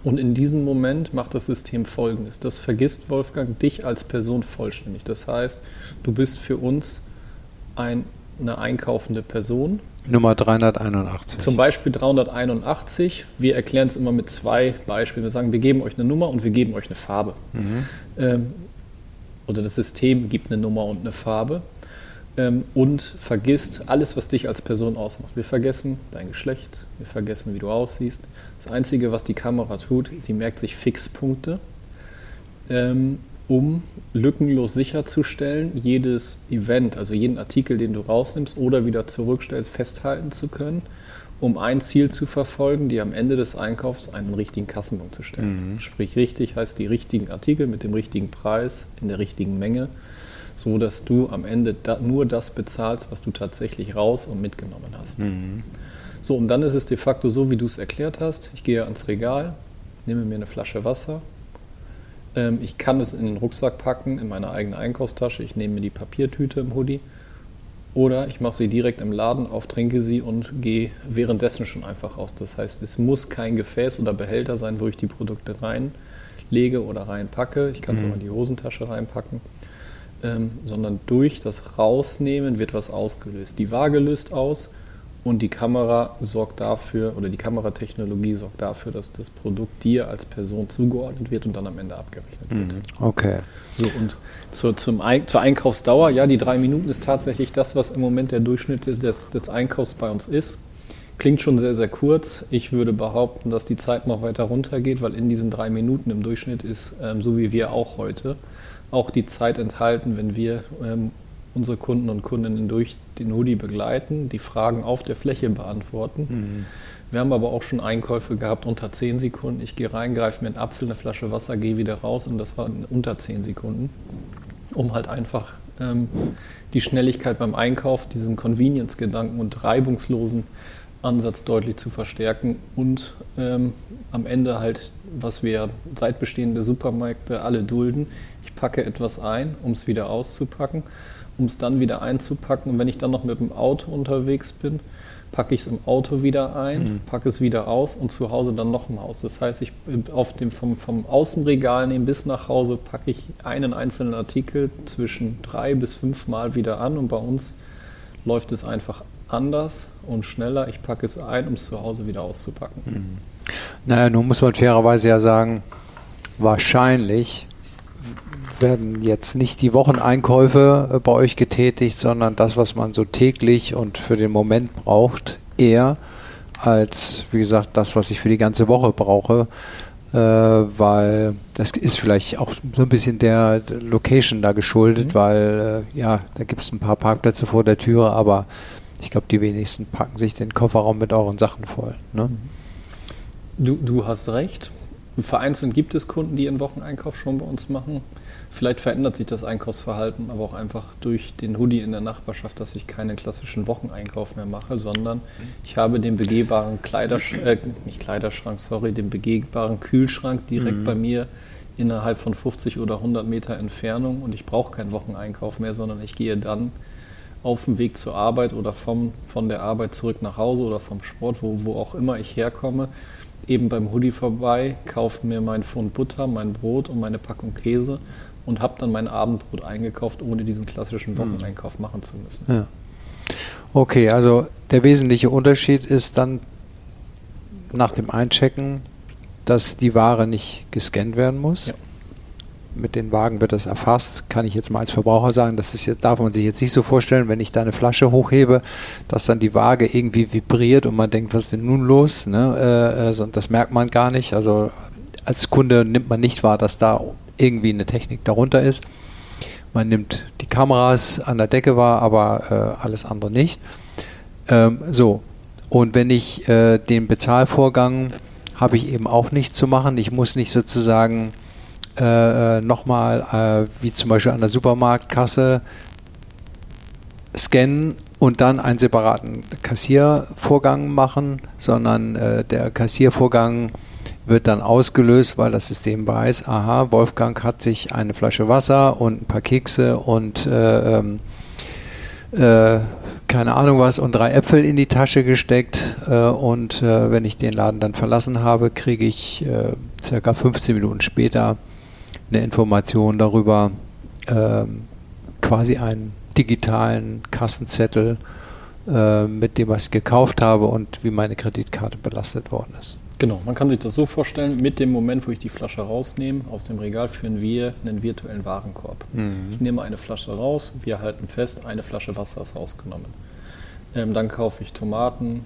und in diesem Moment macht das System Folgendes. Das vergisst Wolfgang dich als Person vollständig. Das heißt, du bist für uns ein, eine einkaufende Person Nummer 381. Zum Beispiel 381. Wir erklären es immer mit zwei Beispielen. Wir sagen, wir geben euch eine Nummer und wir geben euch eine Farbe. Mhm. Ähm, oder das System gibt eine Nummer und eine Farbe ähm, und vergisst alles, was dich als Person ausmacht. Wir vergessen dein Geschlecht, wir vergessen, wie du aussiehst. Das Einzige, was die Kamera tut, sie merkt sich Fixpunkte. Ähm, um lückenlos sicherzustellen, jedes Event, also jeden Artikel, den du rausnimmst oder wieder zurückstellst, festhalten zu können, um ein Ziel zu verfolgen, dir am Ende des Einkaufs einen richtigen Kassenbon zu stellen. Mhm. Sprich, richtig heißt die richtigen Artikel mit dem richtigen Preis in der richtigen Menge, so dass du am Ende da nur das bezahlst, was du tatsächlich raus und mitgenommen hast. Mhm. So, und dann ist es de facto so, wie du es erklärt hast. Ich gehe ans Regal, nehme mir eine Flasche Wasser, ähm, ich kann es in den Rucksack packen, in meine eigene Einkaufstasche. Ich nehme mir die Papiertüte im Hoodie. Oder ich mache sie direkt im Laden auf, trinke sie und gehe währenddessen schon einfach raus. Das heißt, es muss kein Gefäß oder Behälter sein, wo ich die Produkte reinlege oder reinpacke. Ich kann es mhm. auch in die Hosentasche reinpacken. Ähm, sondern durch das Rausnehmen wird was ausgelöst. Die Waage löst aus und die Kamera sorgt dafür, oder die Kameratechnologie sorgt dafür, dass das Produkt dir als Person zugeordnet wird und dann am Ende abgerechnet wird. Mhm. Okay. So, und zur, zum, zur Einkaufsdauer, ja, die drei Minuten ist tatsächlich das, was im Moment der Durchschnitt des, des Einkaufs bei uns ist. Klingt schon sehr, sehr kurz. Ich würde behaupten, dass die Zeit noch weiter runtergeht, weil in diesen drei Minuten im Durchschnitt ist, ähm, so wie wir auch heute, auch die Zeit enthalten, wenn wir ähm, unsere Kunden und Kundinnen durch den Hoodie begleiten, die Fragen auf der Fläche beantworten. Mhm. Wir haben aber auch schon Einkäufe gehabt unter 10 Sekunden. Ich gehe rein, greife mir einen Apfel, eine Flasche Wasser, gehe wieder raus und das war unter 10 Sekunden, um halt einfach ähm, die Schnelligkeit beim Einkauf, diesen Convenience-Gedanken und reibungslosen Ansatz deutlich zu verstärken und ähm, am Ende halt, was wir seit bestehende Supermärkte alle dulden, packe etwas ein, um es wieder auszupacken um es dann wieder einzupacken. Und wenn ich dann noch mit dem Auto unterwegs bin, packe ich es im Auto wieder ein, mhm. packe es wieder aus und zu Hause dann noch aus. Das heißt, ich auf dem, vom, vom Außenregal nehmen bis nach Hause packe ich einen einzelnen Artikel zwischen drei bis fünf Mal wieder an und bei uns läuft es einfach anders und schneller. Ich packe es ein, um es zu Hause wieder auszupacken. Mhm. Naja, nun muss man fairerweise ja sagen, wahrscheinlich werden jetzt nicht die Wocheneinkäufe äh, bei euch getätigt, sondern das, was man so täglich und für den Moment braucht, eher als, wie gesagt, das, was ich für die ganze Woche brauche, äh, weil das ist vielleicht auch so ein bisschen der Location da geschuldet, mhm. weil äh, ja, da gibt es ein paar Parkplätze vor der Tür, aber ich glaube, die wenigsten packen sich den Kofferraum mit euren Sachen voll. Ne? Du, du hast recht. Vereinzelt gibt es Kunden, die ihren Wocheneinkauf schon bei uns machen. Vielleicht verändert sich das Einkaufsverhalten aber auch einfach durch den Hoodie in der Nachbarschaft, dass ich keinen klassischen Wocheneinkauf mehr mache, sondern ich habe den begehbaren Kleiderschrank, äh, nicht Kleiderschrank, sorry, den begehbaren Kühlschrank direkt mhm. bei mir innerhalb von 50 oder 100 Meter Entfernung und ich brauche keinen Wocheneinkauf mehr, sondern ich gehe dann auf dem Weg zur Arbeit oder vom, von der Arbeit zurück nach Hause oder vom Sport, wo, wo auch immer ich herkomme, eben beim Hoodie vorbei, kaufe mir mein Pfund Butter, mein Brot und meine Packung Käse und habe dann mein Abendbrot eingekauft, ohne diesen klassischen Wocheneinkauf machen zu müssen. Ja. Okay, also der wesentliche Unterschied ist dann nach dem Einchecken, dass die Ware nicht gescannt werden muss. Ja. Mit den Wagen wird das erfasst. Kann ich jetzt mal als Verbraucher sagen, das ist jetzt, darf man sich jetzt nicht so vorstellen, wenn ich da eine Flasche hochhebe, dass dann die Waage irgendwie vibriert und man denkt, was ist denn nun los? Ne? Äh, also, das merkt man gar nicht. Also als Kunde nimmt man nicht wahr, dass da irgendwie eine Technik darunter ist. Man nimmt die Kameras an der Decke wahr, aber äh, alles andere nicht. Ähm, so, und wenn ich äh, den Bezahlvorgang habe ich eben auch nicht zu machen. Ich muss nicht sozusagen äh, äh nochmal, äh, wie zum Beispiel an der Supermarktkasse, scannen und dann einen separaten Kassiervorgang machen, sondern äh, der Kassiervorgang wird dann ausgelöst, weil das System weiß, aha, Wolfgang hat sich eine Flasche Wasser und ein paar Kekse und äh, ähm, äh, keine Ahnung was und drei Äpfel in die Tasche gesteckt äh, und äh, wenn ich den Laden dann verlassen habe, kriege ich äh, circa 15 Minuten später eine Information darüber, ähm, quasi einen digitalen Kassenzettel äh, mit dem, was ich gekauft habe und wie meine Kreditkarte belastet worden ist. Genau, man kann sich das so vorstellen, mit dem Moment, wo ich die Flasche rausnehme, aus dem Regal führen wir einen virtuellen Warenkorb. Mhm. Ich nehme eine Flasche raus, wir halten fest, eine Flasche Wasser ist rausgenommen. Ähm, dann kaufe ich Tomaten,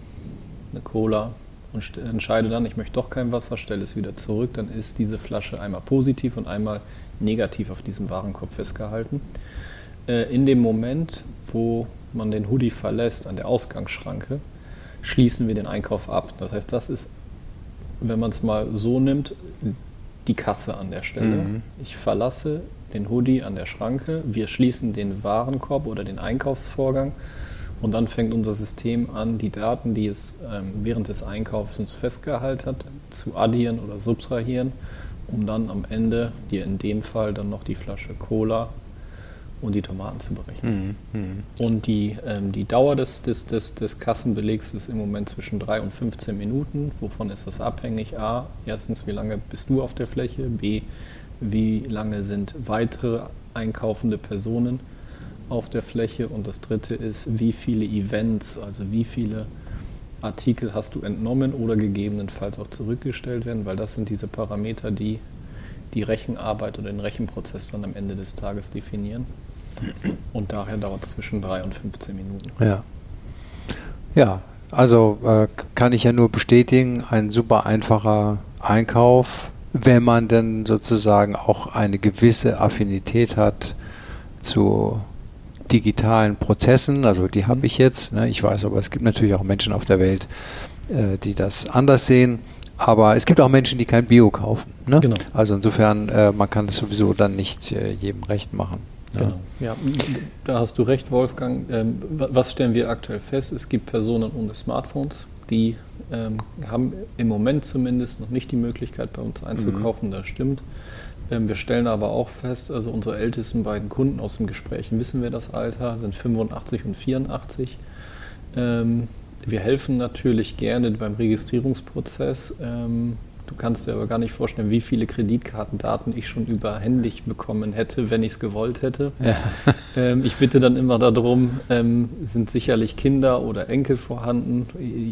eine Cola und entscheide dann, ich möchte doch kein Wasser, stelle es wieder zurück, dann ist diese Flasche einmal positiv und einmal negativ auf diesem Warenkorb festgehalten. Äh, in dem Moment, wo man den Hoodie verlässt an der Ausgangsschranke, schließen wir den Einkauf ab. Das heißt, das ist wenn man es mal so nimmt, die Kasse an der Stelle. Mhm. Ich verlasse den Hoodie an der Schranke, wir schließen den Warenkorb oder den Einkaufsvorgang und dann fängt unser System an, die Daten, die es ähm, während des Einkaufs festgehalten hat, zu addieren oder subtrahieren, um dann am Ende dir in dem Fall dann noch die Flasche Cola und die Tomaten zu berechnen. Mhm. Mhm. Und die, ähm, die Dauer des, des, des, des Kassenbelegs ist im Moment zwischen 3 und 15 Minuten. Wovon ist das abhängig? A, erstens, wie lange bist du auf der Fläche? B, wie lange sind weitere einkaufende Personen auf der Fläche? Und das dritte ist, wie viele Events, also wie viele Artikel hast du entnommen oder gegebenenfalls auch zurückgestellt werden, weil das sind diese Parameter, die die Rechenarbeit oder den Rechenprozess dann am Ende des Tages definieren. Und daher dauert es zwischen 3 und 15 Minuten. Ja. Ja, also äh, kann ich ja nur bestätigen, ein super einfacher Einkauf, wenn man denn sozusagen auch eine gewisse Affinität hat zu digitalen Prozessen, also die habe mhm. ich jetzt, ne, ich weiß, aber es gibt natürlich auch Menschen auf der Welt, äh, die das anders sehen. Aber es gibt auch Menschen, die kein Bio kaufen. Ne? Genau. Also insofern, äh, man kann es sowieso dann nicht äh, jedem recht machen. Ja. Genau. Ja, da hast du recht, Wolfgang. Ähm, was stellen wir aktuell fest? Es gibt Personen ohne Smartphones, die ähm, haben im Moment zumindest noch nicht die Möglichkeit, bei uns einzukaufen. Mhm. Das stimmt. Ähm, wir stellen aber auch fest, also unsere ältesten beiden Kunden aus den Gesprächen wissen wir das Alter, sind 85 und 84. Ähm, wir helfen natürlich gerne beim Registrierungsprozess. Du kannst dir aber gar nicht vorstellen, wie viele Kreditkartendaten ich schon überhändig bekommen hätte, wenn ich es gewollt hätte. Ja. Ähm, ich bitte dann immer darum, ähm, sind sicherlich Kinder oder Enkel vorhanden.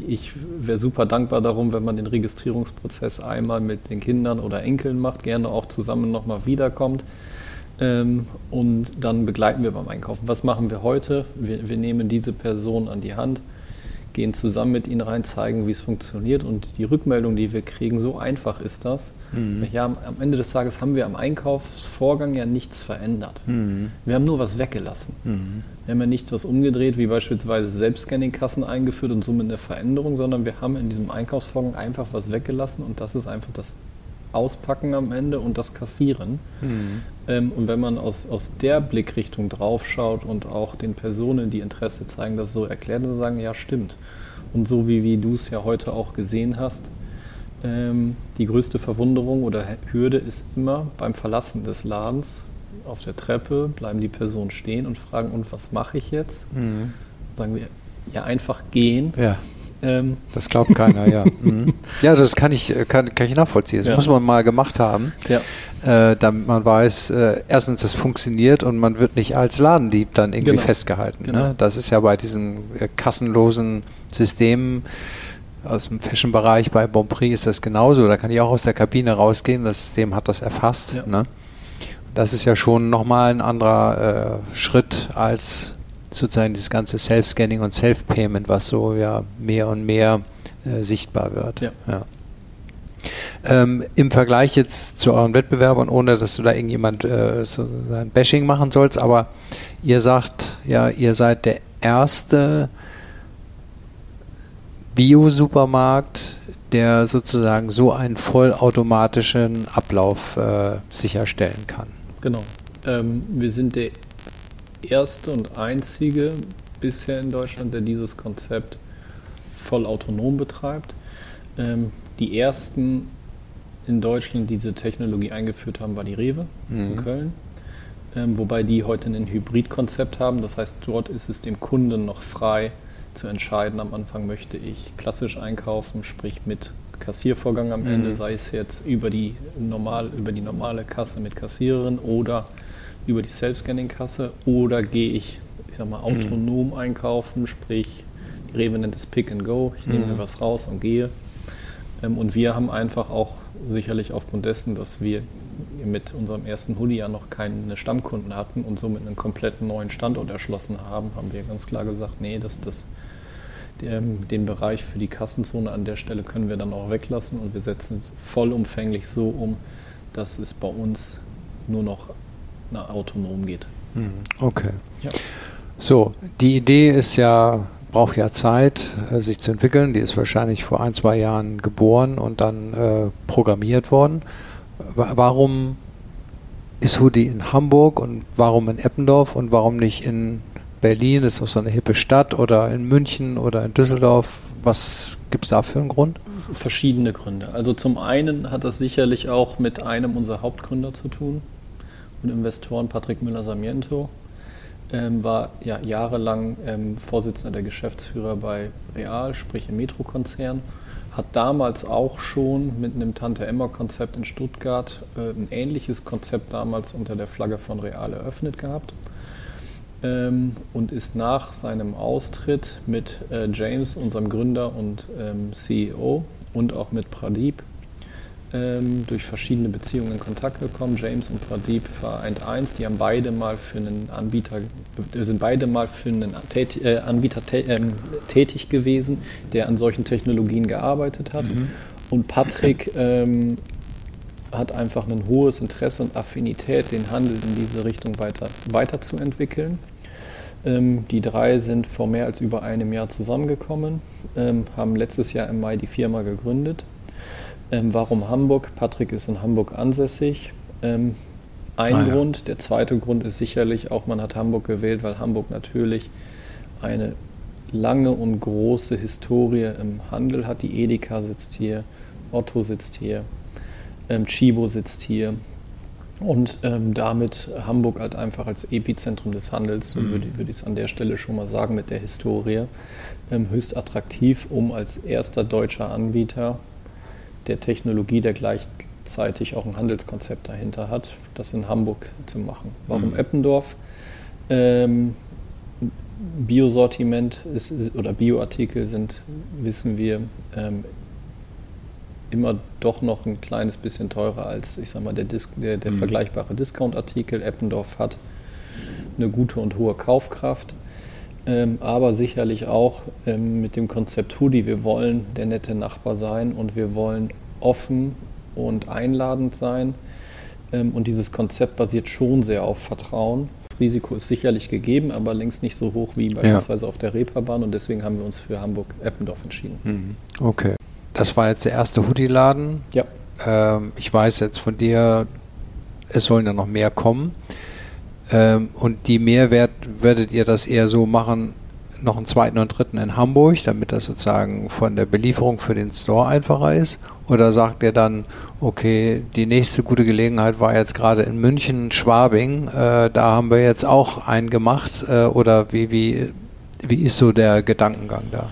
Ich wäre super dankbar darum, wenn man den Registrierungsprozess einmal mit den Kindern oder Enkeln macht, gerne auch zusammen nochmal wiederkommt. Ähm, und dann begleiten wir beim Einkaufen. Was machen wir heute? Wir, wir nehmen diese Person an die Hand gehen zusammen mit ihnen rein, zeigen, wie es funktioniert und die Rückmeldung, die wir kriegen, so einfach ist das. Mhm. Ja, am Ende des Tages haben wir am Einkaufsvorgang ja nichts verändert. Mhm. Wir haben nur was weggelassen. Mhm. Wir haben ja nicht was umgedreht, wie beispielsweise Selbstscanning-Kassen eingeführt und somit eine Veränderung, sondern wir haben in diesem Einkaufsvorgang einfach was weggelassen und das ist einfach das Auspacken am Ende und das Kassieren. Mhm. Ähm, und wenn man aus, aus der Blickrichtung draufschaut und auch den Personen, die Interesse zeigen, das so erklärt, dann sagen, ja, stimmt. Und so wie, wie du es ja heute auch gesehen hast, ähm, die größte Verwunderung oder Hürde ist immer beim Verlassen des Ladens auf der Treppe, bleiben die Personen stehen und fragen, und was mache ich jetzt? Mhm. Sagen wir, ja, einfach gehen. Ja Ähm. Das glaubt keiner, ja. Mhm. Ja, das kann ich, kann, kann ich nachvollziehen. Das ja. muss man mal gemacht haben, ja. äh, damit man weiß, äh, erstens, es funktioniert und man wird nicht als Ladendieb dann irgendwie genau. festgehalten. Ne? Genau. Ne? Das ist ja bei diesen äh, kassenlosen Systemen aus dem Fashion-Bereich bei Bonprix ist das genauso. Da kann ich auch aus der Kabine rausgehen, das System hat das erfasst. Ja. Ne? Das ist ja schon nochmal ein anderer äh, Schritt als sozusagen dieses ganze Self-Scanning und Self-Payment, was so ja mehr und mehr äh, sichtbar wird. Ja. ja. Ähm, Im Vergleich jetzt zu euren Wettbewerbern, ohne dass du da irgendjemand äh, so ein Bashing machen sollst, aber ihr sagt, ja, ihr seid der erste Bio-Supermarkt, der sozusagen so einen vollautomatischen Ablauf äh, sicherstellen kann. Genau. Ähm, wir sind der erste und einzige bisher in Deutschland, der dieses Konzept voll autonom betreibt. Ähm, die ersten in Deutschland, die diese Technologie eingeführt haben, war die Rewe mhm. in Köln. Ähm, wobei die heute ein Hybridkonzept haben. Das heißt, dort ist es dem Kunden noch frei zu entscheiden. Am Anfang möchte ich klassisch einkaufen, sprich mit Kassiervorgang am mhm. Ende, sei es jetzt über die, normal, über die normale Kasse mit Kassiererin oder über die Self-Scanning-Kasse oder gehe ich, ich sag mal, autonom mhm. einkaufen, sprich, die Rewe nennt es Pick and Go, ich nehme mhm. mir was raus und gehe. Ähm, und wir haben einfach auch sicherlich aufgrund dessen, dass wir mit unserem ersten Hoodie ja noch keine Stammkunden hatten und somit einen kompletten neuen Standort erschlossen haben, haben wir ganz klar gesagt, nee, das, das, den Bereich für die Kassenzone an der Stelle können wir dann auch weglassen und wir setzen es vollumfänglich so um, dass es bei uns nur noch autonom geht. Hm, okay. Ja. So, die Idee ist ja, braucht ja Zeit, äh, sich zu entwickeln. Die ist wahrscheinlich vor ein, zwei Jahren geboren und dann äh, programmiert worden. Warum ist Hoodie in Hamburg und warum in Eppendorf und warum nicht in Berlin? Ist doch so eine hippe Stadt oder in München oder in Düsseldorf? Was gibt es da für einen Grund? Verschiedene Gründe. Also zum einen hat das sicherlich auch mit einem unserer Hauptgründer zu tun und Investoren, Patrick Müller-Sarmiento. Ähm, war ja jahrelang ähm, Vorsitzender der Geschäftsführer bei Real, sprich im Metro-Konzern hat damals auch schon mit einem Tante-Emma-Konzept in Stuttgart äh, ein ähnliches Konzept damals unter der Flagge von Real eröffnet gehabt ähm, und ist nach seinem Austritt mit äh, James, unserem Gründer und ähm, CEO, und auch mit Pradeep ähm, durch verschiedene Beziehungen in Kontakt gekommen. James und Pradeep vereint eins, die haben beide mal für einen Anbieter, äh, sind beide mal für einen Tät, äh, Anbieter äh, tätig gewesen, der an solchen Technologien gearbeitet hat. Mhm. Und Patrick ähm, hat einfach ein hohes Interesse und Affinität, den Handel in diese Richtung weiter, weiterzuentwickeln. Ähm, die drei sind vor mehr als über einem Jahr zusammengekommen, ähm, haben letztes Jahr im Mai die Firma gegründet ähm, warum Hamburg? Patrick ist in Hamburg ansässig. Ähm, ein ah, Grund. Ja. Der zweite Grund ist sicherlich auch, man hat Hamburg gewählt, weil Hamburg natürlich eine lange und große Historie im Handel hat. Die Edeka sitzt hier, Otto sitzt hier, ähm, Chibo sitzt hier. Und ähm, damit Hamburg halt einfach als Epizentrum des Handels, mhm. würde, würde ich es an der Stelle schon mal sagen, mit der Historie, ähm, höchst attraktiv, um als erster deutscher Anbieter der Technologie, der gleichzeitig auch ein Handelskonzept dahinter hat, das in Hamburg zu machen. Warum mhm. Eppendorf? Ähm, Biosortiment ist, oder Bioartikel sind, wissen wir, ähm, immer doch noch ein kleines bisschen teurer als, ich sag mal, der, Dis der, der mhm. vergleichbare Discount-Artikel. Eppendorf hat eine gute und hohe Kaufkraft, ähm, aber sicherlich auch ähm, mit dem Konzept Hoodie. Wir wollen der nette Nachbar sein und wir wollen offen und einladend sein. Ähm, und dieses Konzept basiert schon sehr auf Vertrauen. Das Risiko ist sicherlich gegeben, aber längst nicht so hoch wie beispielsweise ja. auf der Reeperbahn. Und deswegen haben wir uns für Hamburg-Eppendorf entschieden. Mhm. Okay. Das war jetzt der erste Hoodie-Laden. Ja. Ähm, ich weiß jetzt von dir, es sollen ja noch mehr kommen. Ähm, und die Mehrwert werdet ihr das eher so machen, noch einen zweiten und dritten in Hamburg, damit das sozusagen von der Belieferung für den Store einfacher ist? Oder sagt er dann, okay, die nächste gute Gelegenheit war jetzt gerade in München, Schwabing, äh, da haben wir jetzt auch einen gemacht? Äh, oder wie, wie, wie ist so der Gedankengang da?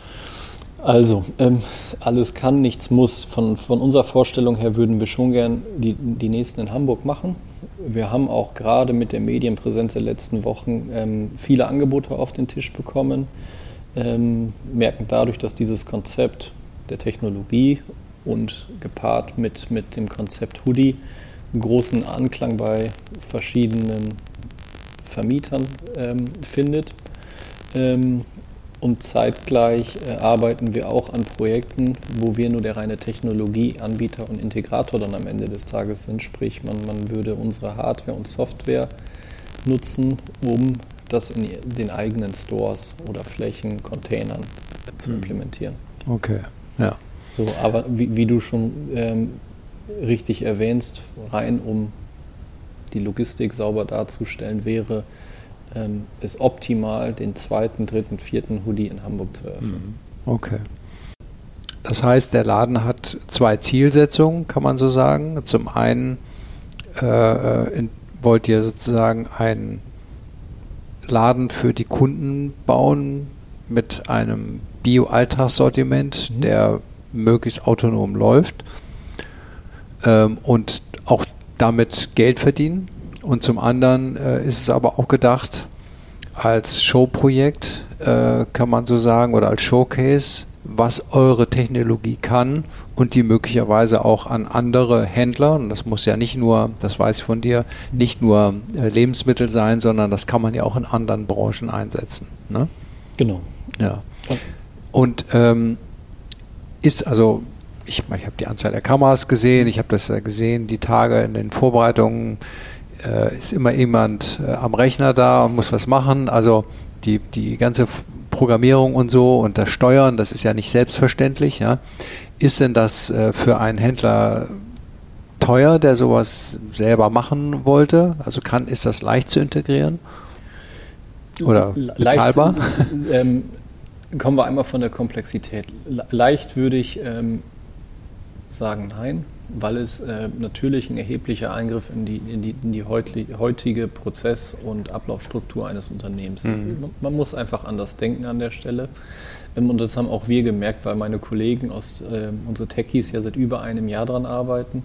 Also, ähm, alles kann, nichts muss. Von, von unserer Vorstellung her würden wir schon gern die, die nächsten in Hamburg machen. Wir haben auch gerade mit der Medienpräsenz der letzten Wochen ähm, viele Angebote auf den Tisch bekommen, ähm, merken dadurch, dass dieses Konzept der Technologie und gepaart mit, mit dem Konzept Hoodie einen großen Anklang bei verschiedenen Vermietern ähm, findet. Ähm, und zeitgleich äh, arbeiten wir auch an Projekten, wo wir nur der reine Technologieanbieter und Integrator dann am Ende des Tages sind. Sprich, man, man würde unsere Hardware und Software nutzen, um das in den eigenen Stores oder Flächen, Containern zu mhm. implementieren. Okay, ja. So, aber wie, wie du schon ähm, richtig erwähnst, rein um die Logistik sauber darzustellen, wäre ähm, es optimal, den zweiten, dritten, vierten Hoodie in Hamburg zu öffnen. Mhm. Okay. Das heißt, der Laden hat zwei Zielsetzungen, kann man so sagen. Zum einen äh, äh in, wollt ihr sozusagen einen Laden für die Kunden bauen mit einem Bio-Alltagssortiment, mhm. der möglichst autonom läuft ähm, und auch damit Geld verdienen. Und zum anderen äh, ist es aber auch gedacht als Showprojekt, äh, kann man so sagen, oder als Showcase, was eure Technologie kann und die möglicherweise auch an andere Händler, und das muss ja nicht nur, das weiß ich von dir, nicht nur äh, Lebensmittel sein, sondern das kann man ja auch in anderen Branchen einsetzen. Ne? Genau. Ja. Und ähm, ist also ich, ich habe die Anzahl der Kameras gesehen, ich habe das gesehen, die Tage in den Vorbereitungen äh, ist immer jemand äh, am Rechner da und muss was machen. Also die, die ganze Programmierung und so und das Steuern, das ist ja nicht selbstverständlich. Ja. Ist denn das äh, für einen Händler teuer, der sowas selber machen wollte? Also kann, ist das leicht zu integrieren? Oder bezahlbar? Leicht, ähm, kommen wir einmal von der Komplexität. Leicht würde ich ähm, sagen nein, weil es äh, natürlich ein erheblicher Eingriff in die, in die, in die heutige Prozess- und Ablaufstruktur eines Unternehmens ist. Mhm. Man muss einfach anders denken an der Stelle. Ähm, und das haben auch wir gemerkt, weil meine Kollegen aus äh, unsere Techies ja seit über einem Jahr daran arbeiten,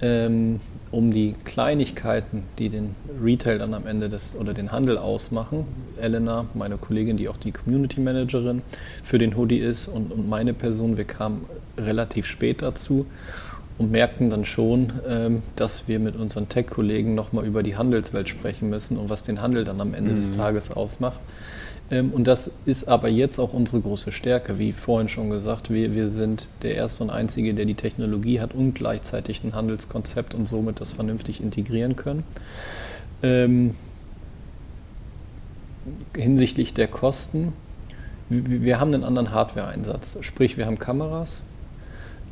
ähm, um die Kleinigkeiten, die den Retail dann am Ende des oder den Handel ausmachen. Elena, meine Kollegin, die auch die Community Managerin für den Hoodie ist, und, und meine Person, wir kamen relativ spät dazu und merkten dann schon, ähm, dass wir mit unseren Tech-Kollegen nochmal über die Handelswelt sprechen müssen und was den Handel dann am Ende mhm. des Tages ausmacht. Ähm, und das ist aber jetzt auch unsere große Stärke. Wie vorhin schon gesagt, wir, wir sind der erste und einzige, der die Technologie hat und gleichzeitig ein Handelskonzept und somit das vernünftig integrieren können. Ähm, hinsichtlich der Kosten, wir haben einen anderen Hardware-Einsatz. Sprich, wir haben Kameras,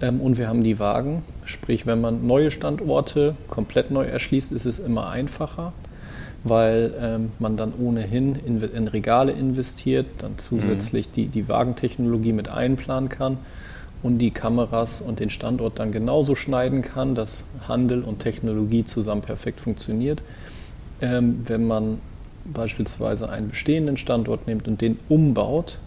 und wir haben die Wagen, sprich, wenn man neue Standorte komplett neu erschließt, ist es immer einfacher, weil ähm, man dann ohnehin in, in, Regale investiert, dann zusätzlich mhm. die, die Wagentechnologie mit einplanen kann und die Kameras und den Standort dann genauso schneiden kann, dass Handel und Technologie zusammen perfekt funktioniert. Ähm, wenn man beispielsweise einen bestehenden Standort nimmt und den umbaut,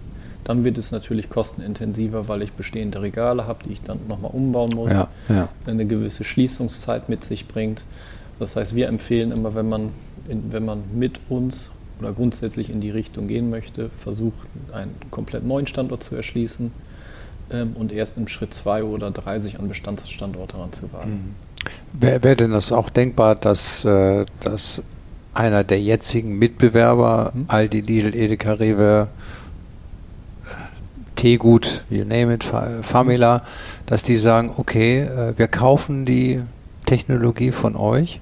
dann wird es natürlich kostenintensiver, weil ich bestehende Regale habe, die ich dann nochmal umbauen muss, ja, ja. eine gewisse Schließungszeit mit sich bringt. Das heißt, wir empfehlen immer, wenn man, in, wenn man mit uns oder grundsätzlich in die Richtung gehen möchte, versucht, einen komplett neuen Standort zu erschließen ähm, und erst im Schritt zwei oder drei sich an Bestandsstandorte heranzuwagen. Mhm. Wäre wär denn das auch denkbar, dass, äh, dass einer der jetzigen Mitbewerber, mhm. Aldi, Lidl, Edeka, Rewe, Teegut, you name it, Famila, dass die sagen, okay, äh, wir kaufen die Technologie von euch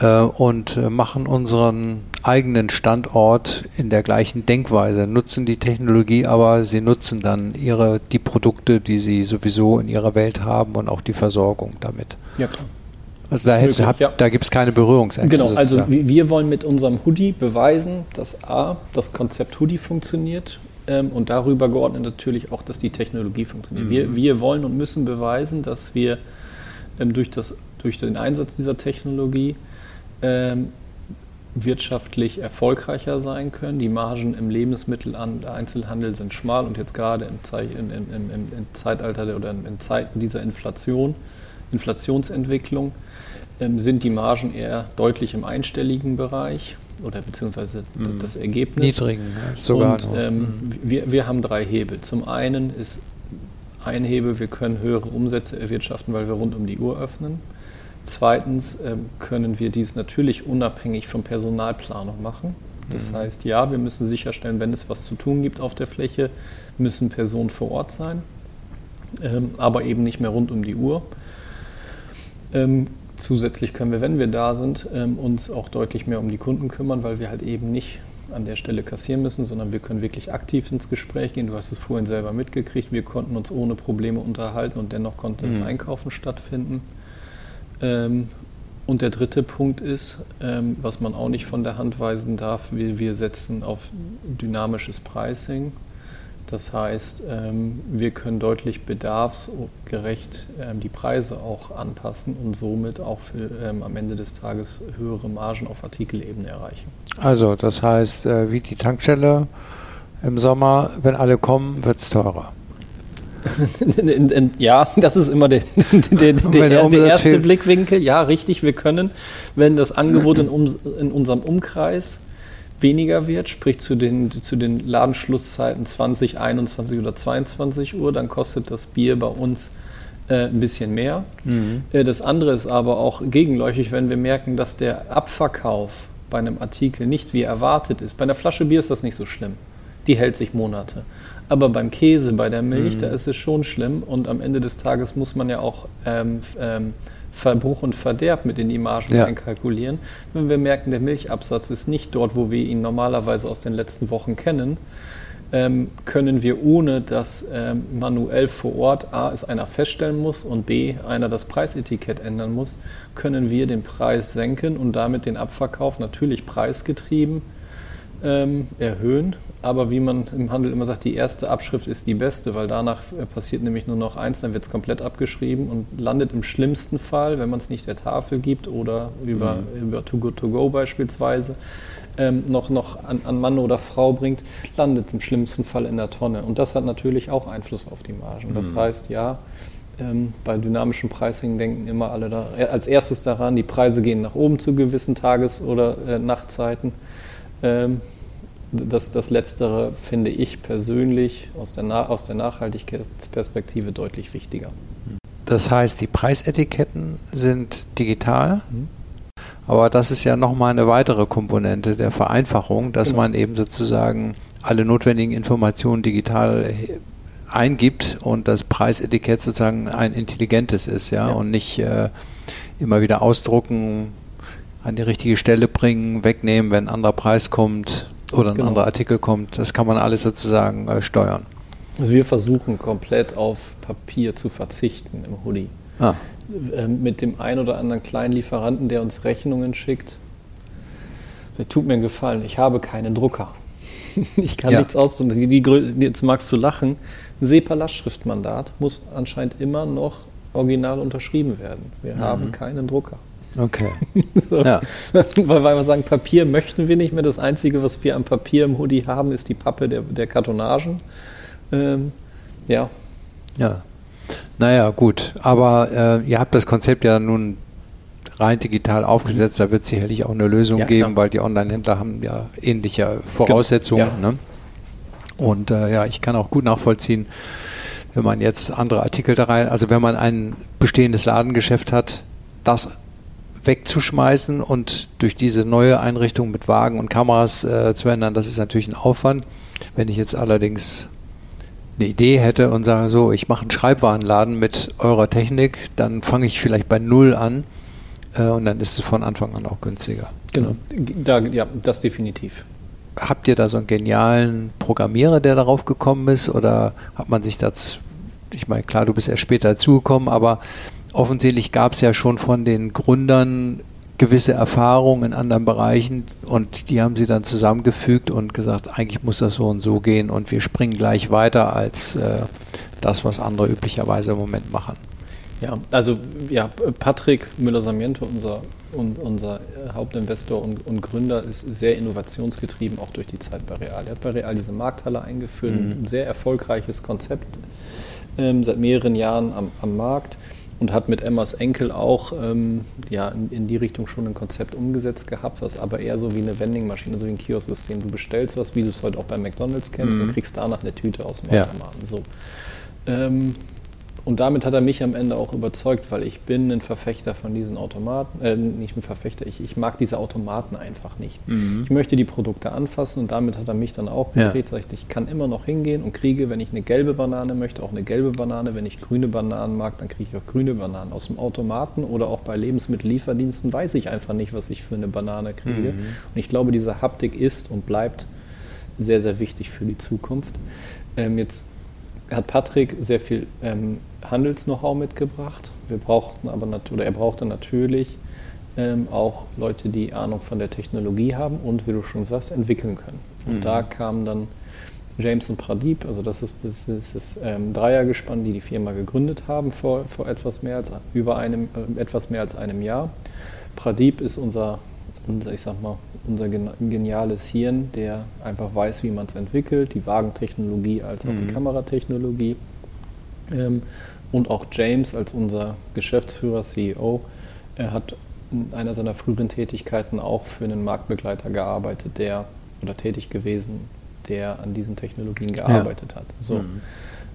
äh, und äh, machen unseren eigenen Standort in der gleichen Denkweise, nutzen die Technologie, aber sie nutzen dann ihre die Produkte, die sie sowieso in ihrer Welt haben und auch die Versorgung damit. Ja klar. Also da, hab, ja. da gibt es keine Berührungsängste. Genau, also wir wollen mit unserem Hoodie beweisen, dass A, das Konzept Hoodie funktioniert ähm, und darüber geordnet natürlich auch, dass die Technologie funktioniert. Mhm. Wir, wir wollen und müssen beweisen, dass wir ähm, durch, das, durch den Einsatz dieser Technologie ähm, wirtschaftlich erfolgreicher sein können. Die Margen im Lebensmitteleinzelhandel sind schmal und jetzt gerade im, Ze in, in, in, im Zeitalter oder in Zeiten dieser Inflation, Inflationsentwicklung, ähm, sind die Margen eher deutlich im einstelligen Bereich oder beziehungsweise mhm. das Ergebnis. Niedrigen, sogar. Und, ähm, mhm. wir, wir haben drei Hebel. Zum einen ist ein Hebel, wir können höhere Umsätze erwirtschaften, weil wir rund um die Uhr öffnen. Zweitens ähm, können wir dies natürlich unabhängig von Personalplanung machen. Das mhm. heißt, ja, wir müssen sicherstellen, wenn es was zu tun gibt auf der Fläche, müssen Personen vor Ort sein, ähm, aber eben nicht mehr rund um die Uhr. Ähm, zusätzlich können wir, wenn wir da sind, ähm, uns auch deutlich mehr um die Kunden kümmern, weil wir halt eben nicht an der Stelle kassieren müssen, sondern wir können wirklich aktiv ins Gespräch gehen. Du hast es vorhin selber mitgekriegt. Wir konnten uns ohne Probleme unterhalten und dennoch konnte mhm. das Einkaufen stattfinden. Ähm, und der dritte Punkt ist, ähm, was man auch nicht von der Hand weisen darf, wir, wir setzen auf dynamisches Pricing. Das heißt, ähm, wir können deutlich bedarfsgerecht ähm, die Preise auch anpassen und somit auch für ähm, am Ende des Tages höhere Margen auf Artikelebene erreichen. Also, das heißt, äh, wie die Tankstelle im Sommer, wenn alle kommen, wird es teurer. ja, das ist immer der, der, der, der erste Blickwinkel. Ja, richtig, wir können, wenn das Angebot in, um, in, unserem Umkreis weniger wird, sprich zu den, zu den Ladenschlusszeiten 20, 21 oder 22 Uhr, dann kostet das Bier bei uns äh, ein bisschen mehr. Mhm. Äh, das andere ist aber auch gegenläufig, wenn wir merken, dass der Abverkauf bei einem Artikel nicht wie erwartet ist. Bei einer Flasche Bier ist das nicht so schlimm. Die hält sich Monate. Aber beim Käse, bei der Milch, mhm. da ist es schon schlimm. Und am Ende des Tages muss man ja auch ähm, ähm, Verbruch und Verderb mit in die Margen ja. einkalkulieren. Wenn wir merken, der Milchabsatz ist nicht dort, wo wir ihn normalerweise aus den letzten Wochen kennen, ähm, können wir ohne dass ähm, manuell vor Ort A es einer feststellen muss und B einer das Preisetikett ändern muss, können wir den Preis senken und damit den Abverkauf natürlich preisgetrieben ähm, erhöhen. Aber wie man im Handel immer sagt, die erste Abschrift ist die beste, weil danach äh, passiert nämlich nur noch eins, dann wird es komplett abgeschrieben und landet im schlimmsten Fall, wenn man es nicht der Tafel gibt oder über, mhm. über Too Good To Go beispielsweise, ähm, noch, noch an, an, Mann oder Frau bringt, landet im schlimmsten Fall in der Tonne. Und das hat natürlich auch Einfluss auf die Margen. Das mhm. heißt, ja, ähm, bei dynamischem Pricing denken immer alle da, äh, als erstes daran, die Preise gehen nach oben zu gewissen Tages- oder äh, Nachtzeiten. Ähm, das, das Letztere finde ich persönlich aus der, aus der Nachhaltigkeitsperspektive deutlich wichtiger. Das heißt, die Preisetiketten sind digital, mhm. aber das ist ja nochmal eine weitere Komponente der Vereinfachung, dass genau. man eben sozusagen alle notwendigen Informationen digital eingibt und das Preisetikett sozusagen ein intelligentes ist, ja, ja. und nicht äh, immer wieder ausdrucken, an die richtige Stelle bringen, wegnehmen, wenn ein anderer Preis kommt oder ein genau. anderer Artikel kommt. Das kann man alles sozusagen äh, steuern. Also wir versuchen komplett auf Papier zu verzichten im Hoodie. Ah. Ähm, mit dem einen oder anderen kleinen Lieferanten, der uns Rechnungen schickt. Das tut mir einen Gefallen, ich habe keinen Drucker. ich kann ja. nichts ausdrucken. Die, die, jetzt magst du lachen. Ein SEPA-Lastschriftmandat muss anscheinend immer noch original unterschrieben werden. Wir mhm. haben keinen Drucker. Okay. so. ja. weil, weil wir sagen, Papier möchten wir nicht mehr. Das Einzige, was wir am Papier im Hoodie haben, ist die Pappe der, der Kartonagen. Ähm, ja. Ja. Naja, gut. Aber äh, ihr habt das Konzept ja nun rein digital aufgesetzt. Da wird es sicherlich auch eine Lösung ja, geben, weil die Online-Händler haben ja ähnliche Voraussetzungen. Ja. Ne? Und äh, ja, ich kann auch gut nachvollziehen, wenn man jetzt andere Artikel da rein, also wenn man ein bestehendes Ladengeschäft hat, das wegzuschmeißen und durch diese neue Einrichtung mit Wagen und Kameras äh, zu ändern, das ist natürlich ein Aufwand. Wenn ich jetzt allerdings eine Idee hätte und sage so, ich mache einen Schreibwarenladen mit eurer Technik, dann fange ich vielleicht bei Null an äh, und dann ist es von Anfang an auch günstiger. Genau, da, ja, das definitiv. Habt ihr da so einen genialen Programmierer, der darauf gekommen ist oder hat man sich das, ich meine, klar, du bist erst später dazugekommen, aber offensichtlich gab es ja schon von den Gründern gewisse Erfahrungen in anderen Bereichen und die haben sie dann zusammengefügt und gesagt, eigentlich muss das so und so gehen und wir springen gleich weiter als äh, das, was andere üblicherweise im Moment machen. Ja, also ja, Patrick Müller-Samiento, unser, und, unser Hauptinvestor und, und, Gründer, ist sehr innovationsgetrieben, auch durch die Zeit bei Real. Er hat bei Real diese Markthalle eingeführt, mhm. ein sehr erfolgreiches Konzept ähm, seit mehreren Jahren am, am, Markt und hat mit Emmas Enkel auch ähm, ja, in, in, die Richtung schon ein Konzept umgesetzt gehabt, was aber eher so wie eine Vending-Maschine, so wie ein Kiosk-System. Du bestellst was, wie du es heute auch bei McDonalds kennst, mhm. und kriegst danach eine Tüte aus dem Automaten. Ja. So. Ähm, und damit hat er mich am Ende auch überzeugt, weil ich bin ein Verfechter von diesen Automaten, äh, nicht ein Verfechter, ich, ich mag diese Automaten einfach nicht. Mhm. Ich möchte die Produkte anfassen und damit hat er mich dann auch konkret ja. ich kann immer noch hingehen und kriege, wenn ich eine gelbe Banane möchte, auch eine gelbe Banane. Wenn ich grüne Bananen mag, dann kriege ich auch grüne Bananen. Aus dem Automaten oder auch bei Lebensmittellieferdiensten weiß ich einfach nicht, was ich für eine Banane kriege. Mhm. Und ich glaube, diese Haptik ist und bleibt sehr, sehr wichtig für die Zukunft. Ähm, jetzt hat Patrick sehr viel ähm, Handels-Know-how mitgebracht. Wir brauchten aber oder er brauchte natürlich ähm, auch Leute, die Ahnung von der Technologie haben und, wie du schon sagst, entwickeln können. Und mhm. da kamen dann James und Pradip, also das ist das, ist das ähm, Dreiergespann, die die Firma gegründet haben vor, vor etwas mehr als über einem äh, etwas mehr als einem Jahr. Pradip ist unser, unser ich sag mal unser geniales Hirn, der einfach weiß, wie man es entwickelt, die Wagentechnologie als auch mhm. die Kameratechnologie. Ähm, und auch James als unser Geschäftsführer, CEO, er hat in einer seiner früheren Tätigkeiten auch für einen Marktbegleiter gearbeitet, der oder tätig gewesen, der an diesen Technologien gearbeitet ja. hat. So. Mhm.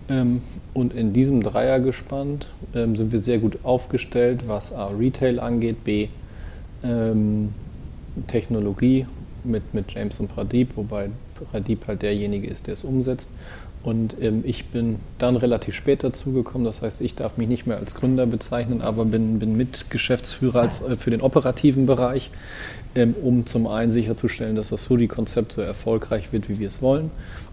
Ähm, und in diesem Dreiergespann ähm, sind wir sehr gut aufgestellt, was A, Retail angeht, B, ähm, Technologie mit, mit James und Pradip, wobei Pradip halt derjenige ist, der es umsetzt. Und ähm, ich bin dann relativ spät dazugekommen. Das heißt, ich darf mich nicht mehr als Gründer bezeichnen, aber bin, bin Mitgeschäftsführer als, äh, für den operativen Bereich, ähm, um zum einen sicherzustellen, dass das Hoodie-Konzept so erfolgreich wird, wie wir es wollen.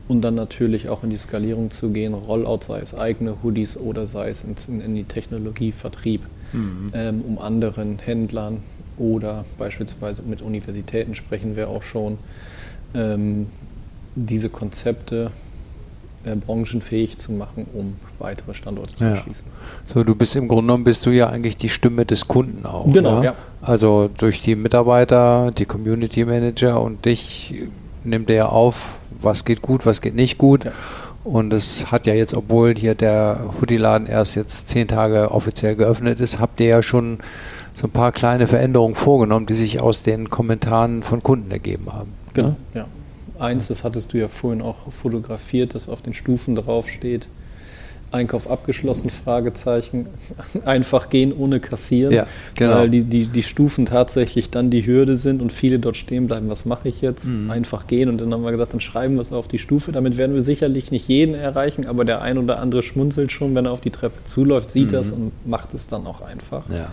Und dann natürlich auch in die Skalierung zu gehen, Rollout, sei es eigene Hoodies oder sei es in, in die Technologievertrieb, mhm. ähm, um anderen Händlern oder beispielsweise mit Universitäten sprechen wir auch schon, ähm, diese Konzepte äh, branchenfähig zu machen, um weitere Standorte zu erschließen. So, du bist im Grunde genommen bist du ja eigentlich die Stimme des Kunden auch. Genau, ja. Also durch die Mitarbeiter, die Community Manager und dich nimmt er auf, was geht gut, was geht nicht gut. Ja. Und es hat ja jetzt, obwohl hier der Hoodie-Laden erst jetzt zehn Tage offiziell geöffnet ist, habt ihr ja schon so ein paar kleine Veränderungen vorgenommen, die sich aus den Kommentaren von Kunden ergeben haben. Genau, ne? ja. Eins, das hattest du ja vorhin auch fotografiert, das auf den Stufen draufsteht. Einkauf abgeschlossen, Fragezeichen. Einfach gehen ohne kassieren. Ja, genau. Weil die, die, die Stufen tatsächlich dann die Hürde sind und viele dort stehen bleiben. Was mache ich jetzt? Mhm. Einfach gehen. Und dann haben wir gesagt, dann schreiben wir es auf die Stufe. Damit werden wir sicherlich nicht jeden erreichen, aber der ein oder andere schmunzelt schon, wenn er auf die Treppe zuläuft, sieht mhm. das und macht es dann auch einfach. Ja.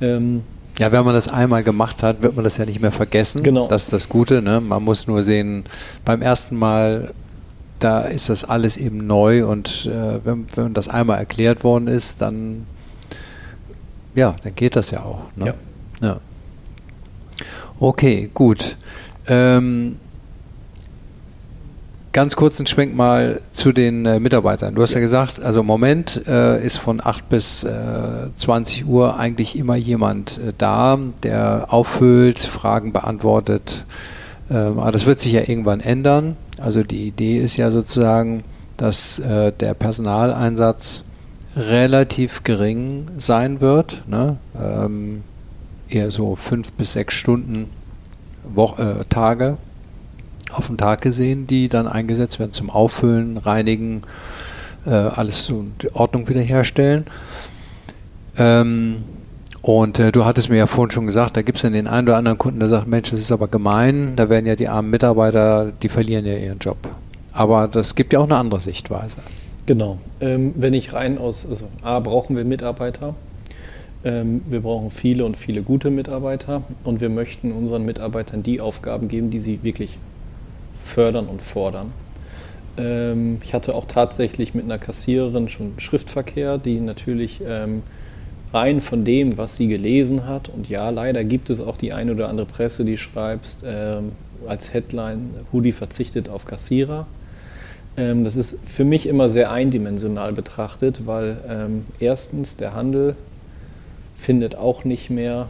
Ähm, ja, wenn man das einmal gemacht hat, wird man das ja nicht mehr vergessen. Genau. Das ist das Gute. Ne? Man muss nur sehen, beim ersten Mal, da ist das alles eben neu und äh, wenn, wenn das einmal erklärt worden ist, dann ja, dann geht das ja auch. Ne? Ja. ja. Okay, gut. Ähm, Ganz kurzen Schwenk mal zu den äh, Mitarbeitern. Du hast ja. ja gesagt, also im Moment äh, ist von 8 bis äh, 20 Uhr eigentlich immer jemand äh, da, der auffüllt, Fragen beantwortet. Ähm, aber das wird sich ja irgendwann ändern. Also die Idee ist ja sozusagen, dass äh, der Personaleinsatz relativ gering sein wird. Ne? Ähm, eher so fünf bis sechs Stunden Wo äh, Tage auf den Tag gesehen, die dann eingesetzt werden zum Auffüllen, Reinigen, äh, alles so Ordnung wiederherstellen. Ähm, und äh, du hattest mir ja vorhin schon gesagt, da gibt es dann den einen oder anderen Kunden, der sagt, Mensch, das ist aber gemein, da werden ja die armen Mitarbeiter, die verlieren ja ihren Job. Aber das gibt ja auch eine andere Sichtweise. Genau. Ähm, wenn ich rein aus, also A, brauchen wir Mitarbeiter. Ähm, wir brauchen viele und viele gute Mitarbeiter und wir möchten unseren Mitarbeitern die Aufgaben geben, die sie wirklich fördern und fordern. Ähm, ich hatte auch tatsächlich mit einer Kassiererin schon Schriftverkehr, die natürlich ähm, rein von dem, was sie gelesen hat, und ja, leider gibt es auch die eine oder andere Presse, die schreibt ähm, als Headline, Hoodie verzichtet auf Kassierer. Das ist für mich immer sehr eindimensional betrachtet, weil erstens der Handel findet auch nicht mehr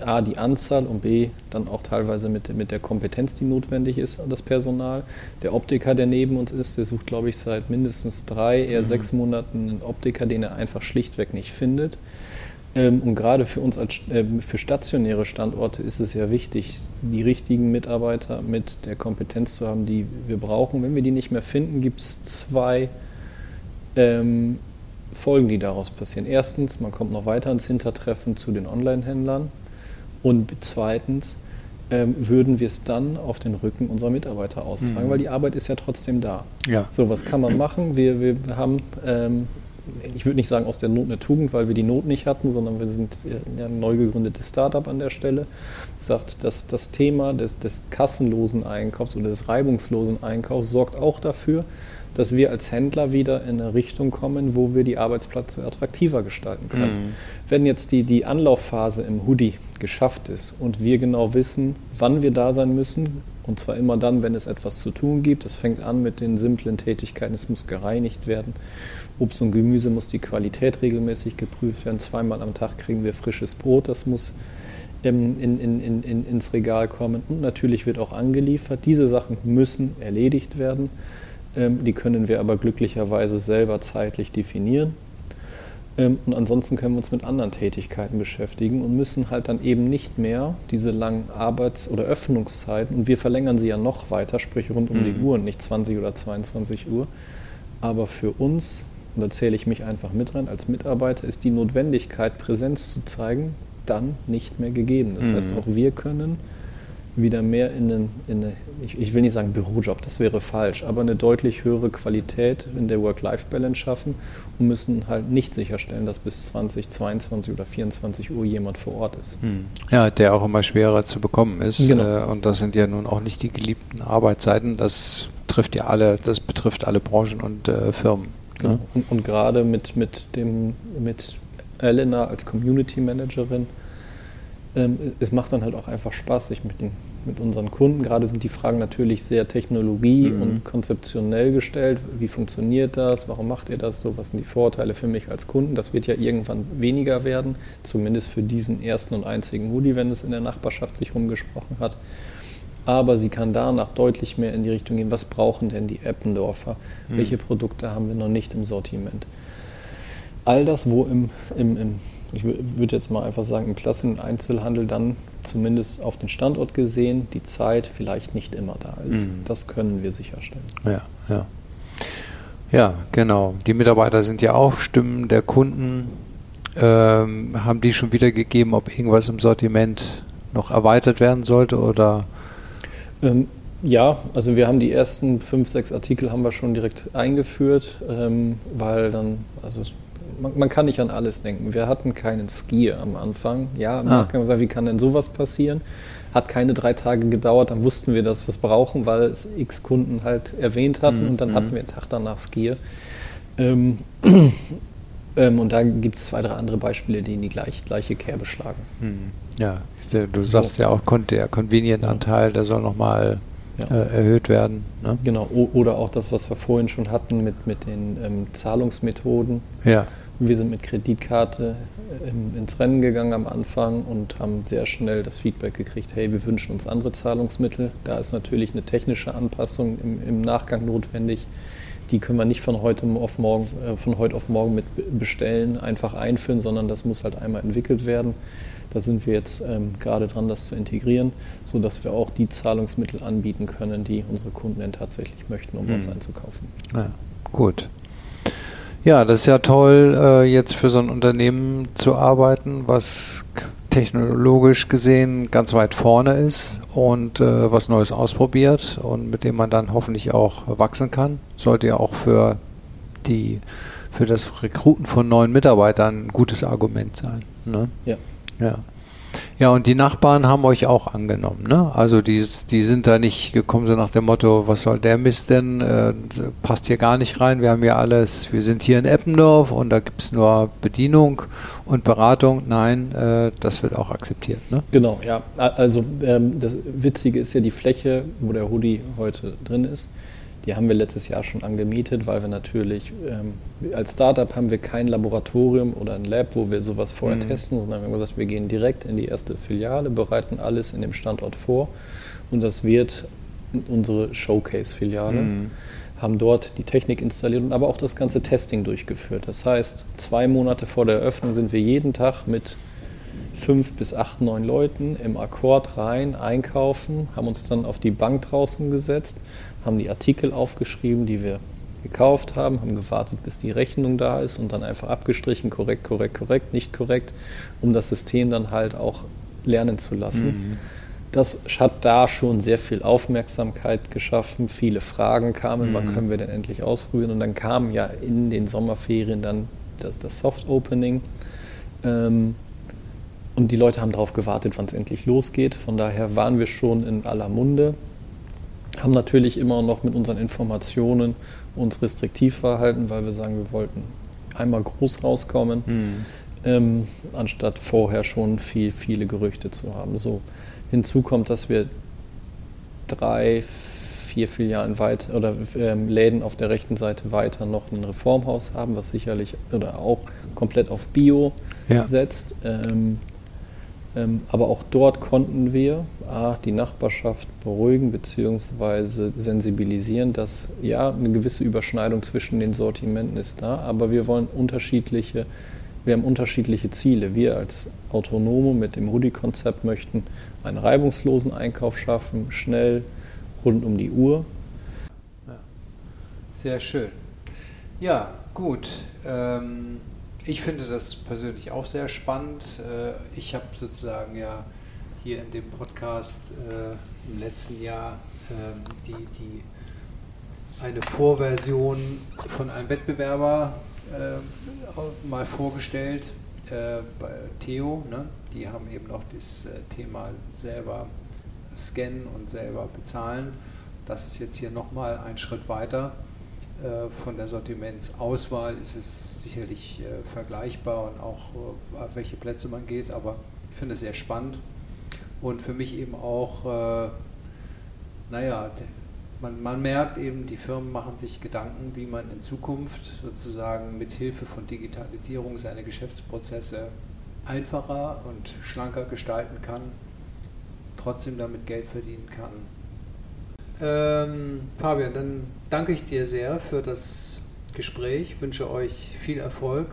äh, A, die Anzahl und B, dann auch teilweise mit, mit der Kompetenz, die notwendig ist, das Personal. Der Optiker, der neben uns ist, der sucht, glaube ich, seit mindestens drei, eher mhm. sechs Monaten einen Optiker, den er einfach schlichtweg nicht findet. Ähm, und gerade für uns als äh, für stationäre Standorte ist es ja wichtig, die richtigen Mitarbeiter mit der Kompetenz zu haben, die wir brauchen. Wenn wir die nicht mehr finden, gibt es zwei ähm, Folgen, die daraus passieren. Erstens, man kommt noch weiter ins Hintertreffen zu den Online-Händlern. Und zweitens, ähm, würden wir es dann auf den Rücken unserer Mitarbeiter austragen, mhm. weil die Arbeit ist ja trotzdem da. Ja. So, was kann man machen? Wir, wir haben, ähm, ich würde nicht sagen aus der Not eine Tugend, weil wir die Not nicht hatten, sondern wir sind ja ein neu gegründetes Startup an der Stelle. Sagt, dass das Thema des, des kassenlosen Einkaufs oder des reibungslosen Einkaufs sorgt auch dafür, dass wir als Händler wieder in eine Richtung kommen, wo wir die Arbeitsplätze attraktiver gestalten können. Mhm. Wenn jetzt die, die Anlaufphase im Hoodie geschafft ist und wir genau wissen, wann wir da sein müssen, und zwar immer dann, wenn es etwas zu tun gibt. Das fängt an mit den simplen Tätigkeiten. Es muss gereinigt werden. Obst und Gemüse muss die Qualität regelmäßig geprüft werden. Zweimal am Tag kriegen wir frisches Brot. Das muss ähm, in, in, in, ins Regal kommen. Und natürlich wird auch angeliefert. Diese Sachen müssen erledigt werden. Ähm, die können wir aber glücklicherweise selber zeitlich definieren. Ähm, und ansonsten können wir uns mit anderen Tätigkeiten beschäftigen und müssen halt dann eben nicht mehr diese langen Arbeits- oder Öffnungszeiten, und wir verlängern sie ja noch weiter, sprich rund um mhm. die Uhr, nicht 20 oder 22 Uhr. Aber für uns, und da zähle ich mich einfach mit rein, als Mitarbeiter ist die Notwendigkeit, Präsenz zu zeigen, dann nicht mehr gegeben. Das mhm. heißt, auch wir können wieder mehr in, einen, in eine, ich, ich, will nicht sagen Bürojob, das wäre falsch, aber eine deutlich höhere Qualität in der Work-Life-Balance schaffen und müssen halt nicht sicherstellen, dass bis 20, 22 oder 24 Uhr jemand vor Ort ist. Hm. Ja, der auch immer schwerer zu bekommen ist. Genau. Äh, und das sind ja nun auch nicht die geliebten Arbeitszeiten. Das trifft ja alle, das betrifft alle Branchen und äh, Firmen. Ne? Genau. Ne? Und, und gerade mit, mit dem, mit Elena als Community Managerin, ähm, es macht dann halt auch einfach Spaß, sich mit den mit unseren Kunden. Gerade sind die Fragen natürlich sehr technologie- mhm. und konzeptionell gestellt. Wie funktioniert das? Warum macht ihr das so? Was sind die Vorteile für mich als Kunden? Das wird ja irgendwann weniger werden, zumindest für diesen ersten und einzigen Moody, wenn es in der Nachbarschaft sich rumgesprochen hat. Aber sie kann danach deutlich mehr in die Richtung gehen, was brauchen denn die Eppendorfer? Mhm. Welche Produkte haben wir noch nicht im Sortiment? All das, wo im, im, im ich würde jetzt mal einfach sagen, im klassischen Einzelhandel dann zumindest auf den Standort gesehen die Zeit vielleicht nicht immer da ist. Mhm. Das können wir sicherstellen. Ja, ja. Ja, genau. Die Mitarbeiter sind ja auch Stimmen der Kunden. Ähm, haben die schon wiedergegeben, ob irgendwas im Sortiment noch erweitert werden sollte oder? Ähm, ja, also wir haben die ersten fünf, sechs Artikel haben wir schon direkt eingeführt, ähm, weil dann, also man, man, kann nicht an alles denken. Wir hatten keinen Skier am Anfang. Ja, am ah. Nachgang gesagt, wie kann denn sowas passieren? Hat keine drei Tage gedauert, dann wussten wir, dass wir es brauchen, weil es x Kunden halt erwähnt hatten mhm. und dann hatten mhm. wir einen Tag danach Skier. Ähm, ähm, und da gibt es zwei, drei andere Beispiele, die in die gleich, gleiche Kerbe schlagen. Mhm. Ja, du sagst so. ja auch, der Convenient-Anteil, der soll nochmal ja. äh, erhöht werden. Ne? Genau, o oder auch das, was wir vorhin schon hatten mit, mit den ähm, Zahlungsmethoden. Ja. Wir sind mit Kreditkarte ähm, ins Rennen gegangen am Anfang und haben sehr schnell das Feedback gekriegt, hey, wir wünschen uns andere Zahlungsmittel. Da ist natürlich eine technische Anpassung im, im Nachgang notwendig. Die können wir nicht von heute auf morgen, äh, von heute auf morgen mit bestellen, einfach einführen, sondern das muss halt einmal entwickelt werden. Da sind wir jetzt ähm, gerade dran, das zu integrieren, sodass wir auch die Zahlungsmittel anbieten können, die unsere Kunden denn tatsächlich möchten, um mhm. uns einzukaufen. Ja, gut. Ja, das ist ja toll, äh, jetzt für so ein Unternehmen zu arbeiten, was technologisch gesehen ganz weit vorne ist und äh, was Neues ausprobiert und mit dem man dann hoffentlich auch wachsen kann. Sollte ja auch für die für das Rekruten von neuen Mitarbeitern ein gutes Argument sein. Ne? Ja. Ja. Ja, und die Nachbarn haben euch auch angenommen, ne? Also die, die sind da nicht gekommen so nach dem Motto, was soll der Mist denn? Äh, passt hier gar nicht rein, wir haben ja alles, wir sind hier in Eppendorf und da gibt es nur Bedienung und Beratung. Nein, äh, das wird auch akzeptiert, ne? Genau, ja. Also ähm, das Witzige ist ja die Fläche, wo der Hoodie heute drin ist Die haben wir letztes Jahr schon angemietet, weil wir natürlich ähm, als Startup haben wir kein Laboratorium oder ein Lab, wo wir sowas vorher mhm. testen, sondern wir haben gesagt, wir gehen direkt in die erste Filiale, bereiten alles in dem Standort vor und das wird unsere Showcase-Filiale. Mhm. Haben dort die Technik installiert und aber auch das ganze Testing durchgeführt. Das heißt, zwei Monate vor der Eröffnung sind wir jeden Tag mit fünf bis acht, neun Leuten im Akkord rein, einkaufen, haben uns dann auf die Bank draußen gesetzt, haben die Artikel aufgeschrieben, die wir gekauft haben, haben gewartet, bis die Rechnung da ist und dann einfach abgestrichen, korrekt, korrekt, korrekt, nicht korrekt, um das System dann halt auch lernen zu lassen. Mhm. Das hat da schon sehr viel Aufmerksamkeit geschaffen. Viele Fragen kamen, mhm. wann können wir denn endlich ausprobieren? Und dann kam ja in den Sommerferien dann das, das Soft Opening. Ähm, und die Leute haben darauf gewartet, wann es endlich losgeht. Von daher waren wir schon in aller Munde. Haben natürlich immer noch mit unseren Informationen uns restriktiv verhalten, weil wir sagen, wir wollten einmal groß rauskommen, mhm. ähm, anstatt vorher schon viel, viele Gerüchte zu haben. So. Hinzu kommt, dass wir drei, vier Filialen weiter oder ähm, Läden auf der rechten Seite weiter noch ein Reformhaus haben, was sicherlich oder auch komplett auf Bio ja. setzt. Ähm, aber auch dort konnten wir A, die Nachbarschaft beruhigen bzw. sensibilisieren, dass ja eine gewisse Überschneidung zwischen den Sortimenten ist da, aber wir wollen unterschiedliche wir haben unterschiedliche Ziele. Wir als Autonome mit dem Hoodie-Konzept möchten einen reibungslosen Einkauf schaffen, schnell, rund um die Uhr. Ja. Sehr schön. Ja, gut. Ähm, ich finde das persönlich auch sehr spannend. Äh, ich habe sozusagen ja hier in dem Podcast äh, im letzten Jahr ähm, die, die eine Vorversion von einem Wettbewerber äh, mal vorgestellt bei Theo. Ne? Die haben eben auch das Thema selber scannen und selber bezahlen. Das ist jetzt hier nochmal ein Schritt weiter. Äh, von der Sortimentsauswahl ist es sicherlich äh, vergleichbar und auch äh, auf welche Plätze man geht, aber ich finde es sehr spannend und für mich eben auch, naja, man, man merkt eben, die Firmen machen sich Gedanken, wie man in Zukunft sozusagen mit Hilfe von Digitalisierung seine Geschäftsprozesse einfacher und schlanker gestalten kann, trotzdem damit Geld verdienen kann. Ähm, Fabian, dann danke ich dir sehr für das Gespräch, wünsche euch viel Erfolg.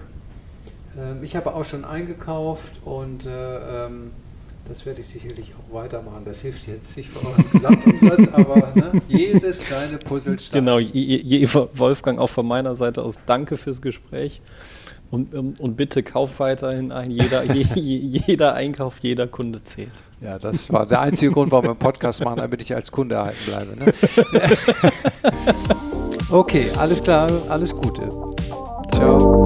Ähm, ich habe auch schon eingekauft und äh, ähm, das werde ich sicherlich auch weitermachen. Das hilft jetzt nicht für euren Gesamtumsatz, aber ne, jedes kleine Puzzlestein. Genau, je, je, Wolfgang, auch von meiner Seite aus danke fürs Gespräch. Und, ähm, und bitte kauf weiterhin ein. Jeder, je, jeder Einkauf, jeder Kunde zählt. Ja, das war der einzige Grund, warum wir einen Podcast machen, damit ich als Kunde erhalten bleibe. Ne? okay, alles klar, alles Gute. Ciao.